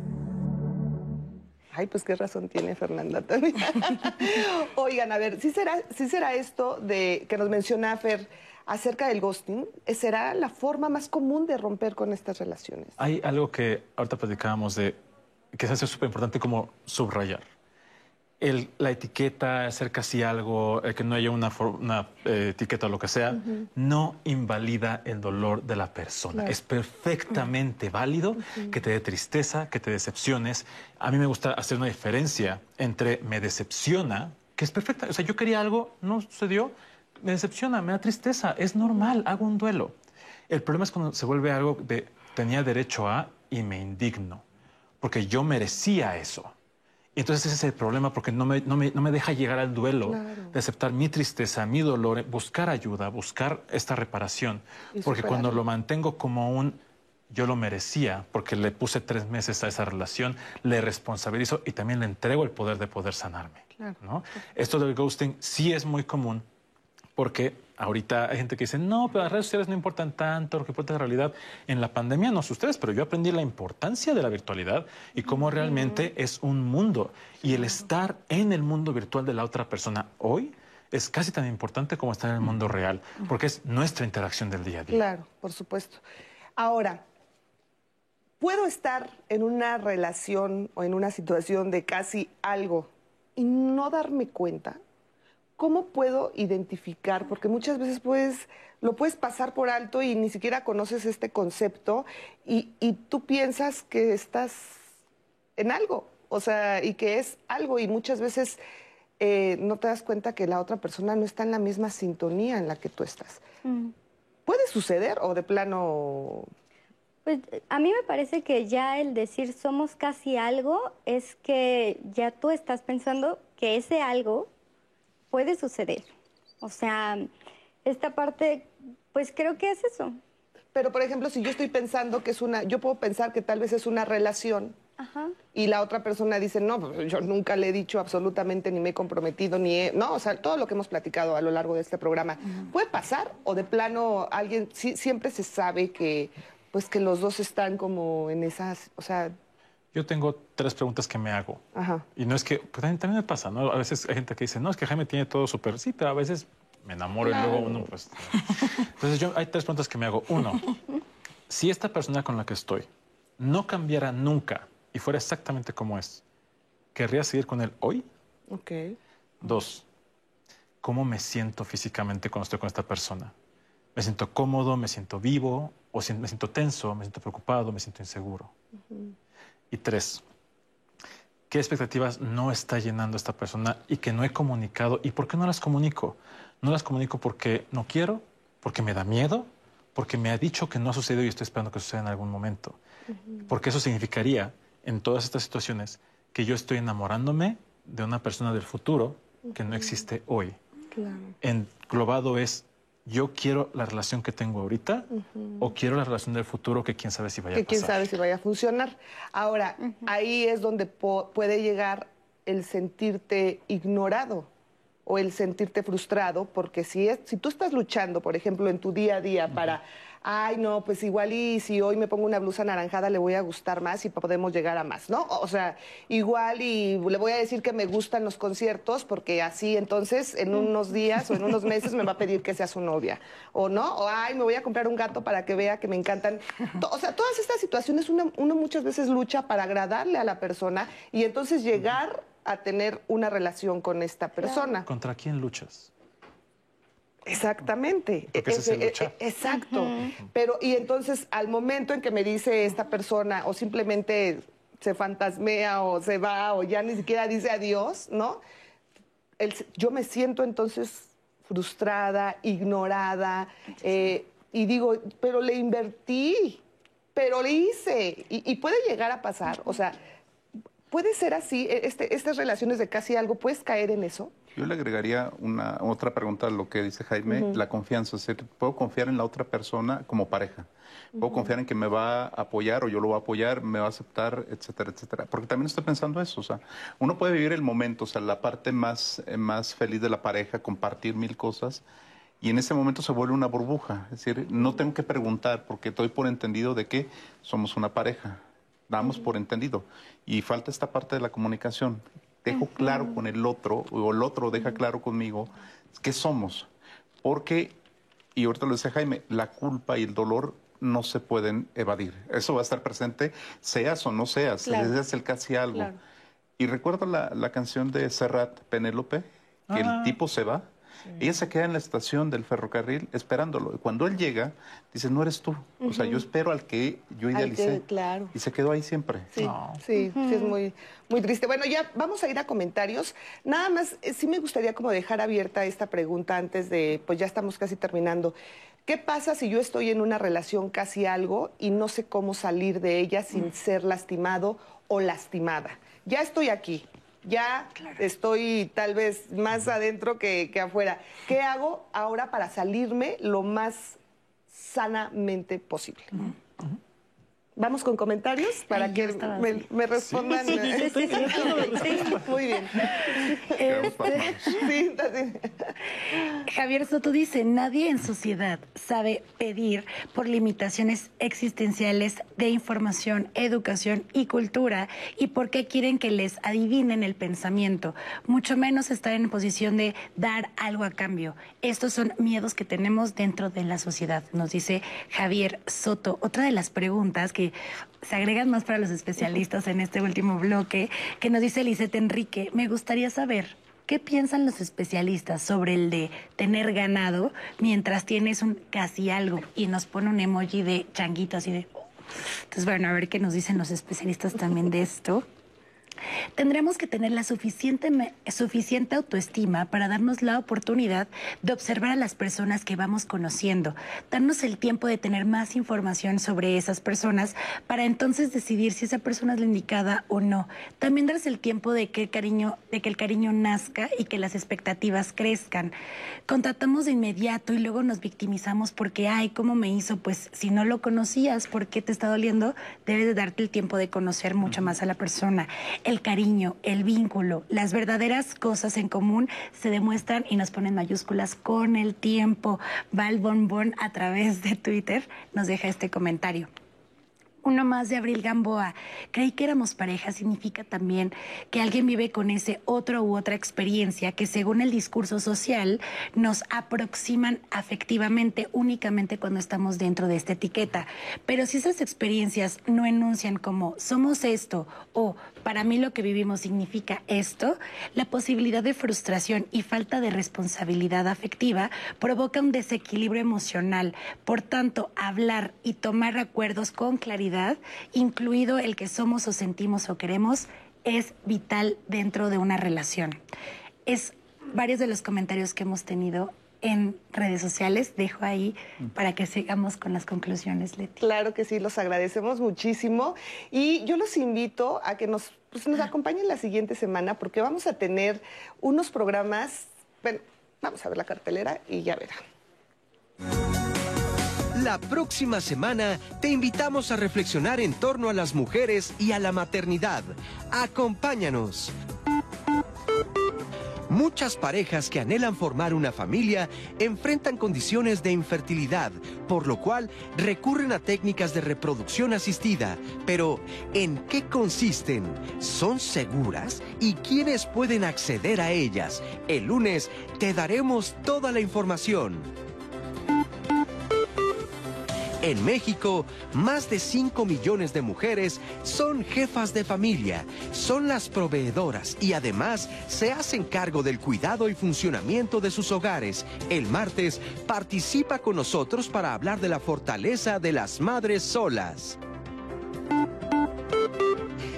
Ay, pues qué razón tiene Fernanda también. Oigan, a ver, ¿sí será, ¿sí será esto de que nos menciona Fer acerca del ghosting? ¿Será la forma más común de romper con estas relaciones? Hay algo que ahorita platicábamos de que hace súper importante como subrayar el, la etiqueta, hacer casi algo, el que no haya una, una eh, etiqueta o lo que sea, no invalida el dolor de la persona. Es perfectamente válido que te dé tristeza, que te decepciones. A mí me gusta hacer una diferencia entre me decepciona, que es perfecta. O sea, yo quería algo, no sucedió, me decepciona, me da tristeza, es normal, hago un duelo. El problema es cuando se vuelve algo de tenía derecho a y me indigno porque yo merecía eso. Y entonces ese es el problema porque no me, no me, no me deja llegar al duelo de aceptar mi tristeza, mi dolor, buscar ayuda, buscar esta reparación. Y Porque cuando lo mantengo como un yo lo merecía, porque le puse tres meses a esa relación, le responsabilizo y también le entrego el poder de poder sanarme. Claro. ¿no? Esto del ghosting sí es muy común porque ahorita hay gente que dice, no, pero las redes sociales no importan tanto, lo que importa es la realidad. En la pandemia no sé ustedes, pero yo aprendí la importancia de la virtualidad y cómo realmente es un mundo. Y el estar en el mundo virtual de la otra persona hoy es casi tan importante como estar en el mundo real, porque es nuestra interacción del día a día. Claro, por supuesto. Ahora, ¿puedo estar en una relación o en una situación de casi algo y no darme cuenta? ¿Cómo puedo identificar? Porque muchas veces puedes, lo puedes pasar por alto y ni siquiera conoces este concepto y, y tú piensas que estás en algo, o sea, y que es algo y muchas veces eh, no te das cuenta que la otra persona no está en la misma sintonía en la que tú estás. Mm. ¿Puede suceder o de plano Pues a mí me parece que ya el decir somos casi algo es que ya tú estás pensando que ese algo puede suceder. O sea, esta parte, pues creo que es eso. Pero, por ejemplo, si yo estoy pensando que es una, yo puedo pensar que tal vez es una relación Ajá. y la otra persona dice, no, pues, yo nunca le he dicho absolutamente, ni me he comprometido, ni he... No, o sea, todo lo que hemos platicado a lo largo de este programa. ¿Puede pasar? ¿O de plano alguien, sí, siempre se sabe que, pues, que los dos están como en esas, o sea, Yo tengo tres preguntas que me hago. ajá. Y no es que, pues también, también me pasa, ¿no? A veces hay gente que dice, no, es que Jaime tiene todo súper, sí, pero a veces me enamoro y luego uno, pues... Entonces yo, hay tres preguntas que me hago. Uno, si esta persona con la que estoy no cambiara nunca y fuera exactamente como es, ¿querría seguir con él hoy? Ok. Dos, ¿cómo me siento físicamente cuando estoy con esta persona? ¿Me siento cómodo, me siento vivo, o si- me siento tenso, me siento preocupado, me siento inseguro? Y tres, ¿qué expectativas no está llenando esta persona y que no he comunicado? ¿Y por qué no las comunico? No las comunico porque no quiero, porque me da miedo, porque me ha dicho que no ha sucedido y estoy esperando que suceda en algún momento. Porque eso significaría, en todas estas situaciones, que yo estoy enamorándome de una persona del futuro que no existe hoy. Claro. Englobado es, yo quiero la relación que tengo ahorita o quiero la relación del futuro que quién sabe si vaya que a pasar. quién sabe si vaya a funcionar. Ahora, ahí es donde puede llegar el sentirte ignorado o el sentirte frustrado, porque si, es, si tú estás luchando, por ejemplo, en tu día a día para, ay, no, pues igual y si hoy me pongo una blusa anaranjada le voy a gustar más y podemos llegar a más, ¿no? O sea, igual y le voy a decir que me gustan los conciertos porque así entonces en unos días o en unos meses me va a pedir que sea su novia, o no, o ay, me voy a comprar un gato para que vea que me encantan. O sea, todas estas situaciones uno, uno muchas veces lucha para agradarle a la persona y entonces llegar a tener una relación con esta persona. ¿Contra quién luchas? Exactamente. Porque ese es el E- e- e- exacto. Pero, y entonces, al momento en que me dice esta persona, o simplemente se fantasmea, o se va, o ya ni siquiera dice adiós, ¿no? El- yo me siento entonces frustrada, ignorada, eh, y digo, pero le invertí, pero le hice, y, y puede llegar a pasar, o sea, puede ser así, este, estas relaciones de casi algo, ¿puedes caer en eso? Yo le agregaría una otra pregunta a lo que dice Jaime, la confianza. Es decir, puedo confiar en la otra persona como pareja. Puedo confiar en que me va a apoyar o yo lo voy a apoyar, me va a aceptar, etcétera, etcétera. Porque también estoy pensando eso. O sea, uno puede vivir el momento, o sea, la parte más, eh, más feliz de la pareja, compartir mil cosas. Y en ese momento se vuelve una burbuja. Es decir, no tengo que preguntar porque estoy por entendido de que somos una pareja. Damos por entendido. Y falta esta parte de la comunicación. Dejo claro con el otro, o el otro deja claro conmigo qué somos. Porque, y ahorita lo decía Jaime, la culpa y el dolor no se pueden evadir. Eso va a estar presente, seas o no seas, Claro. es el casi algo. Claro. Y recuerdo la, la canción de Serrat, Penélope, que Ah. el tipo se va. Ella se queda en la estación del ferrocarril esperándolo. Y cuando él llega, dice, no eres tú. O sea, yo espero al que yo Al que- idealicé. claro. Y se quedó ahí siempre. Sí, No. sí, sí, es muy, muy triste. Bueno, ya vamos a ir a comentarios. Nada más, eh, sí me gustaría como dejar abierta esta pregunta antes de, pues ya estamos casi terminando. ¿Qué pasa si yo estoy en una relación casi algo y no sé cómo salir de ella sin ser lastimado o lastimada. Ya estoy aquí, ya estoy tal vez más adentro que, que afuera. ¿Qué hago ahora para salirme lo más sanamente posible? Vamos con comentarios para Ay, que me, respondan. Sí, sí, sí, sí, sí. Muy bien. Este, Sí, así. Javier Soto dice, nadie en sociedad sabe pedir por limitaciones existenciales de información, educación y cultura y por qué quieren que les adivinen el pensamiento, mucho menos estar en posición de dar algo a cambio. Estos son miedos que tenemos dentro de la sociedad, nos dice Javier Soto. Otra de las preguntas que se agregan más para los especialistas en este último bloque, que nos dice Lisette Enrique, me gustaría saber ¿Qué piensan los especialistas sobre el de tener ganado mientras tienes un casi algo? Y nos pone un emoji de changuito así de... oh. Entonces, bueno, a ver qué nos dicen los especialistas también de esto. Tendremos que tener la suficiente, suficiente autoestima para darnos la oportunidad de observar a las personas que vamos conociendo, darnos el tiempo de tener más información sobre esas personas para entonces decidir si esa persona es la indicada o no. También darse el tiempo de que el cariño, de que el cariño nazca y que las expectativas crezcan. Contratamos de inmediato y luego nos victimizamos porque, ay, ¿cómo me hizo? Pues si no lo conocías, ¿por qué te está doliendo? Debes de darte el tiempo de conocer mucho más a la persona. El cariño, el vínculo, las verdaderas cosas en común se demuestran y nos ponen mayúsculas con el tiempo. Val Bonbon a través de Twitter nos deja este comentario. Uno más de Abril Gamboa. Creí que éramos pareja significa también que alguien vive con ese otro u otra experiencia que según el discurso social nos aproximan afectivamente únicamente cuando estamos dentro de esta etiqueta. Pero si esas experiencias no enuncian como somos esto o para mí lo que vivimos significa esto, la posibilidad de frustración y falta de responsabilidad afectiva provoca un desequilibrio emocional. Por tanto, hablar y tomar acuerdos con claridad, incluido el que somos o sentimos o queremos, es vital dentro de una relación. Es varios de los comentarios que hemos tenido en redes sociales. Dejo ahí para que sigamos con las conclusiones, Leti. Claro que sí, los agradecemos muchísimo. Y yo los invito a que nos, pues, nos acompañen la siguiente semana porque vamos a tener unos programas. Bueno, vamos a ver la cartelera y ya verán. La próxima semana te invitamos a reflexionar en torno a las mujeres y a la maternidad. Acompáñanos. Muchas parejas que anhelan formar una familia enfrentan condiciones de infertilidad, por lo cual recurren a técnicas de reproducción asistida. Pero, ¿en qué consisten? ¿Son seguras? ¿Y quiénes pueden acceder a ellas? El lunes te daremos toda la información. En México, más de 5 millones de mujeres son jefas de familia, son las proveedoras y además se hacen cargo del cuidado y funcionamiento de sus hogares. El martes participa con nosotros para hablar de la fortaleza de las madres solas.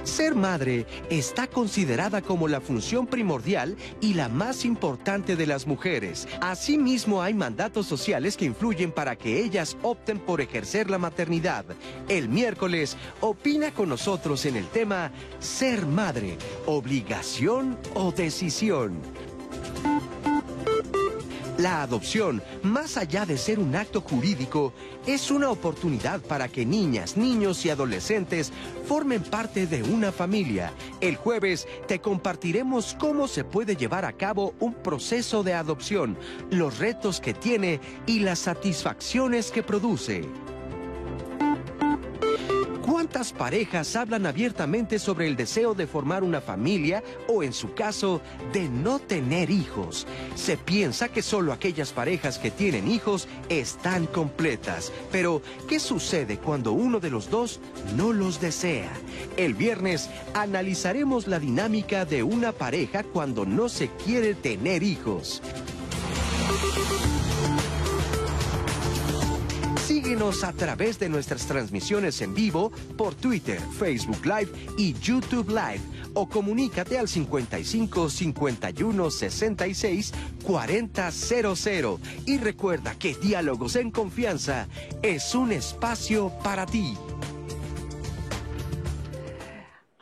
Ser madre está considerada como la función primordial y la más importante de las mujeres. Asimismo, hay mandatos sociales que influyen para que ellas opten por ejercer la maternidad. El miércoles, opina con nosotros en el tema Ser madre, obligación o decisión. La adopción, más allá de ser un acto jurídico, es una oportunidad para que niñas, niños y adolescentes formen parte de una familia. El jueves te compartiremos cómo se puede llevar a cabo un proceso de adopción, los retos que tiene y las satisfacciones que produce. ¿Cuántas parejas hablan abiertamente sobre el deseo de formar una familia o, en su caso, de no tener hijos? Se piensa que solo aquellas parejas que tienen hijos están completas. Pero, ¿qué sucede cuando uno de los dos no los desea? El viernes analizaremos la dinámica de una pareja cuando no se quiere tener hijos. Síguenos a través de nuestras transmisiones en vivo por Twitter, Facebook Live y YouTube Live o comunícate al 55 51 66 4000 y recuerda que Diálogos en Confianza es un espacio para ti.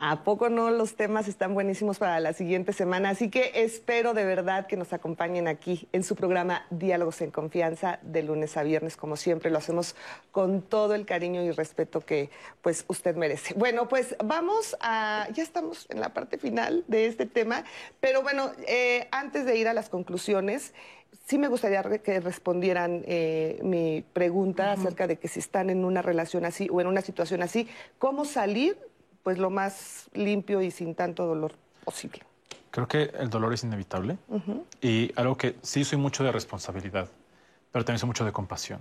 ¿A poco no? Los temas están buenísimos para la siguiente semana, así que espero de verdad que nos acompañen aquí en su programa Diálogos en Confianza de lunes a viernes, como siempre lo hacemos con todo el cariño y respeto que pues usted merece. Bueno, pues vamos a, ya estamos en la parte final de este tema, pero bueno, eh, antes de ir a las conclusiones, sí me gustaría que respondieran eh, mi pregunta acerca de que si están en una relación así o en una situación así, ¿cómo salir pues lo más limpio y sin tanto dolor posible. Creo que el dolor es inevitable y algo que sí soy mucho de responsabilidad, pero también soy mucho de compasión.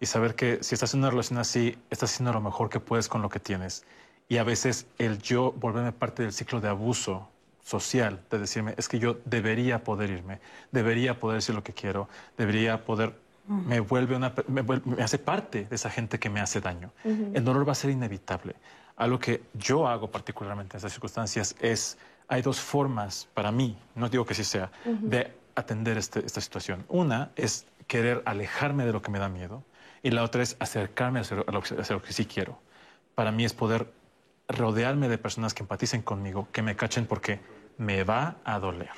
Y saber que si estás en una relación así, estás haciendo lo mejor que puedes con lo que tienes. Y a veces el yo volverme parte del ciclo de abuso social, de decirme, es que yo debería poder irme, debería poder decir lo que quiero, debería poder me vuelve una me, me, hace parte de esa gente que me hace daño. El dolor va a ser inevitable. Algo que yo hago particularmente en estas circunstancias es, hay dos formas para mí, no digo que sí sea, de atender este, esta situación. Una es querer alejarme de lo que me da miedo y la otra es acercarme a lo, lo que sí quiero. Para mí es poder rodearme de personas que empaticen conmigo, que me cachen porque me va a doler.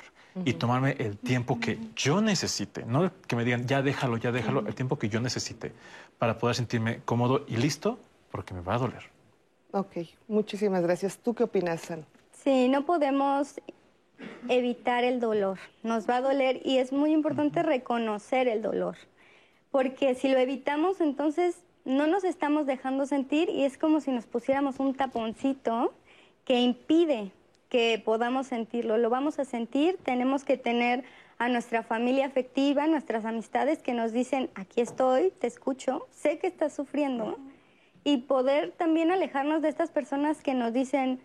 Y tomarme el tiempo que yo necesite, no que me digan, ya déjalo, ya déjalo, el tiempo que yo necesite para poder sentirme cómodo y listo porque me va a doler. Ok, muchísimas gracias. ¿Tú qué opinas, San? Sí, no podemos evitar el dolor. Nos va a doler y es muy importante reconocer el dolor. Porque si lo evitamos, entonces no nos estamos dejando sentir y es como si nos pusiéramos un taponcito que impide que podamos sentirlo. Lo vamos a sentir, tenemos que tener a nuestra familia afectiva, nuestras amistades que nos dicen, aquí estoy, te escucho, sé que estás sufriendo y poder también alejarnos de estas personas que nos dicen,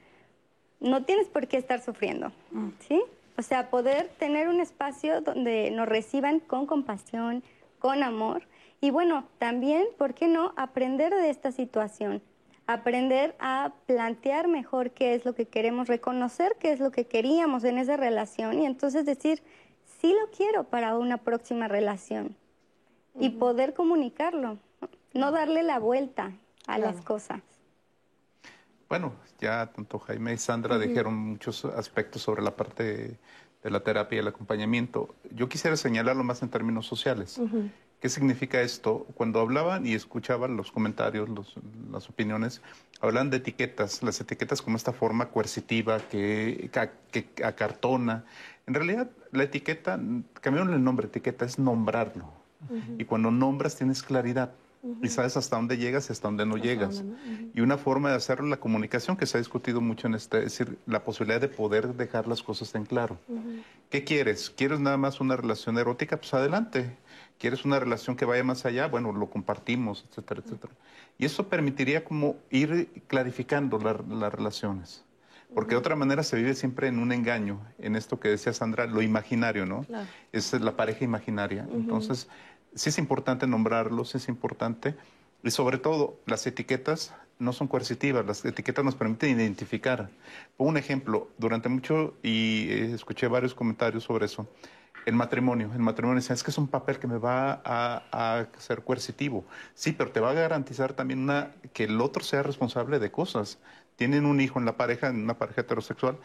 no tienes por qué estar sufriendo, mm. ¿sí? O sea, poder tener un espacio donde nos reciban con compasión, con amor. Y bueno, también, ¿por qué no aprender de esta situación? Aprender a plantear mejor qué es lo que queremos, reconocer qué es lo que queríamos en esa relación y entonces decir, sí lo quiero para una próxima relación. Y poder comunicarlo, no darle la vuelta a las cosas. Bueno, ya tanto Jaime y Sandra dijeron muchos aspectos sobre la parte de la terapia y el acompañamiento. Yo quisiera señalarlo más en términos sociales. ¿Qué significa esto? Cuando hablaban y escuchaban los comentarios, las opiniones, hablan de etiquetas, las etiquetas como esta forma coercitiva que, que, acartona. En realidad, la etiqueta, cambiaron el nombre, etiqueta es nombrarlo. Y cuando nombras tienes claridad y sabes hasta dónde llegas y hasta dónde no llegas. Y una forma de hacerlo, la comunicación, que se ha discutido mucho en este, es decir, la posibilidad de poder dejar las cosas en claro. ¿Qué quieres? ¿Quieres nada más una relación erótica? Pues adelante. ¿Quieres una relación que vaya más allá? Bueno, lo compartimos, etcétera, etcétera. Y eso permitiría como ir clarificando las relaciones. Porque de otra manera se vive siempre en un engaño, en esto que decía Sandra, lo imaginario, ¿no? Es la pareja imaginaria. Entonces, sí es importante nombrarlos, es importante. Y sobre todo, las etiquetas no son coercitivas, las etiquetas nos permiten identificar. Pongo un ejemplo, durante mucho, y eh, escuché varios comentarios sobre eso, el matrimonio. El matrimonio es que es un papel que me va a, ser coercitivo. Sí, pero te va a garantizar también una, que el otro sea responsable de cosas. Tienen un hijo en la pareja, en una pareja heterosexual,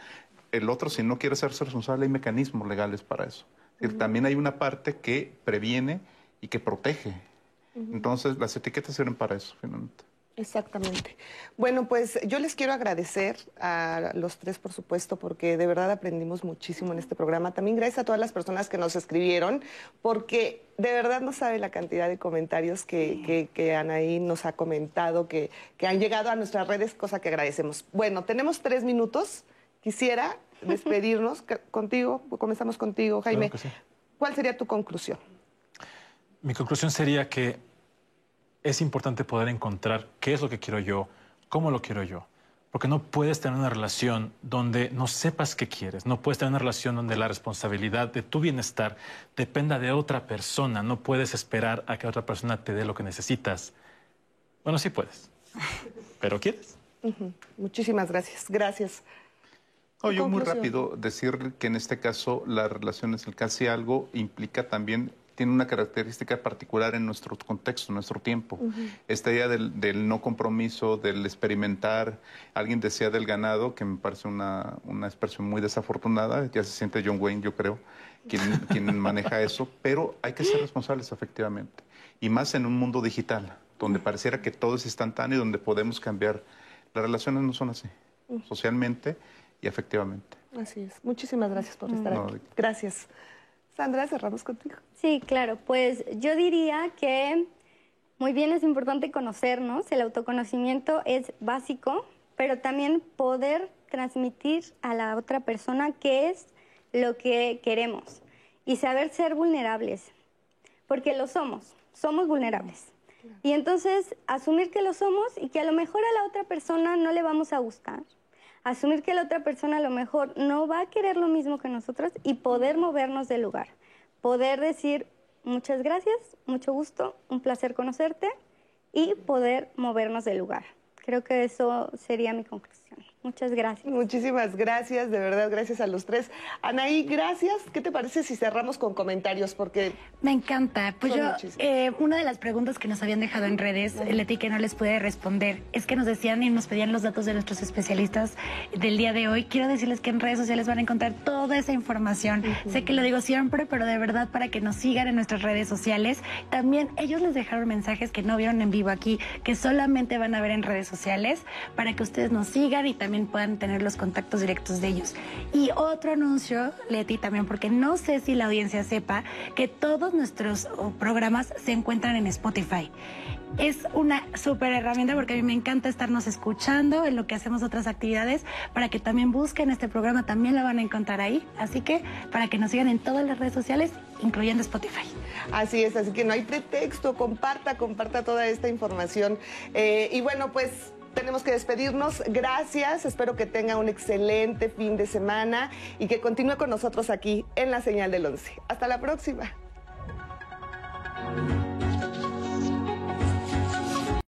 el otro, si no quiere ser responsable, hay mecanismos legales para eso. También hay una parte que previene y que protege. Entonces, las etiquetas sirven para eso, finalmente. Exactamente. Bueno, pues yo les quiero agradecer a los tres, por supuesto, porque de verdad aprendimos muchísimo en este programa. También gracias a todas las personas que nos escribieron, porque de verdad no sabe la cantidad de comentarios que, que, Anaí nos ha comentado, que, que han llegado a nuestras redes, cosa que agradecemos. Bueno, tenemos tres minutos. Quisiera despedirnos contigo, comenzamos contigo, Jaime. ¿Cuál sería tu conclusión? Mi conclusión sería que es importante poder encontrar qué es lo que quiero yo, cómo lo quiero yo. Porque no puedes tener una relación donde no sepas qué quieres. No puedes tener una relación donde la responsabilidad de tu bienestar dependa de otra persona. No puedes esperar a que otra persona te dé lo que necesitas. Bueno, sí puedes. Pero quieres. Muchísimas gracias. Gracias. yo muy rápido decir que en este caso las relaciones, el casi algo, implica también tiene una característica particular en nuestro contexto, en nuestro tiempo. Esta idea del, del, no compromiso, del experimentar. Alguien decía del ganado, que me parece una, una expresión muy desafortunada, ya se siente John Wayne, yo creo, quien, quien maneja eso, pero hay que ser responsables efectivamente. Y más en un mundo digital, donde pareciera que todo es instantáneo y donde podemos cambiar. Las relaciones no son así, socialmente y efectivamente. Así es. Muchísimas gracias por estar aquí. Gracias. Sandra, cerramos contigo. Sí, claro. Pues yo diría que muy bien es importante conocernos. El autoconocimiento es básico, pero también poder transmitir a la otra persona qué es lo que queremos y saber ser vulnerables, porque lo somos, somos vulnerables. Y entonces asumir que lo somos y que a lo mejor a la otra persona no le vamos a gustar asumir que la otra persona a lo mejor no va a querer lo mismo que nosotros y poder movernos del lugar. Poder decir muchas gracias, mucho gusto, un placer conocerte y poder movernos del lugar. Creo que eso sería mi conclusión. Muchas gracias. Muchísimas gracias, de verdad, gracias a los tres. Anaí, gracias. ¿Qué te parece si cerramos con comentarios? Porque... Me encanta. Pues yo, eh, una de las preguntas que nos habían dejado en redes, Leti, que no les pude responder, es que nos decían y nos pedían los datos de nuestros especialistas del día de hoy. Quiero decirles que en redes sociales van a encontrar toda esa información. Sé que lo digo siempre, pero de verdad para que nos sigan en nuestras redes sociales. También ellos les dejaron mensajes que no vieron en vivo aquí, que solamente van a ver en redes sociales, para que ustedes nos sigan y también también puedan tener los contactos directos de ellos. Y otro anuncio, Leti, también, porque no sé si la audiencia sepa que todos nuestros programas se encuentran en Spotify. Es una súper herramienta porque a mí me encanta estarnos escuchando en lo que hacemos otras actividades para que también busquen este programa, también lo van a encontrar ahí. Así que para que nos sigan en todas las redes sociales, incluyendo Spotify. Así es, así que no hay pretexto, comparta, comparta toda esta información. Eh, y bueno, pues tenemos que despedirnos. Gracias, espero que tenga un excelente fin de semana y que continúe con nosotros aquí en la señal del 11. Hasta la próxima.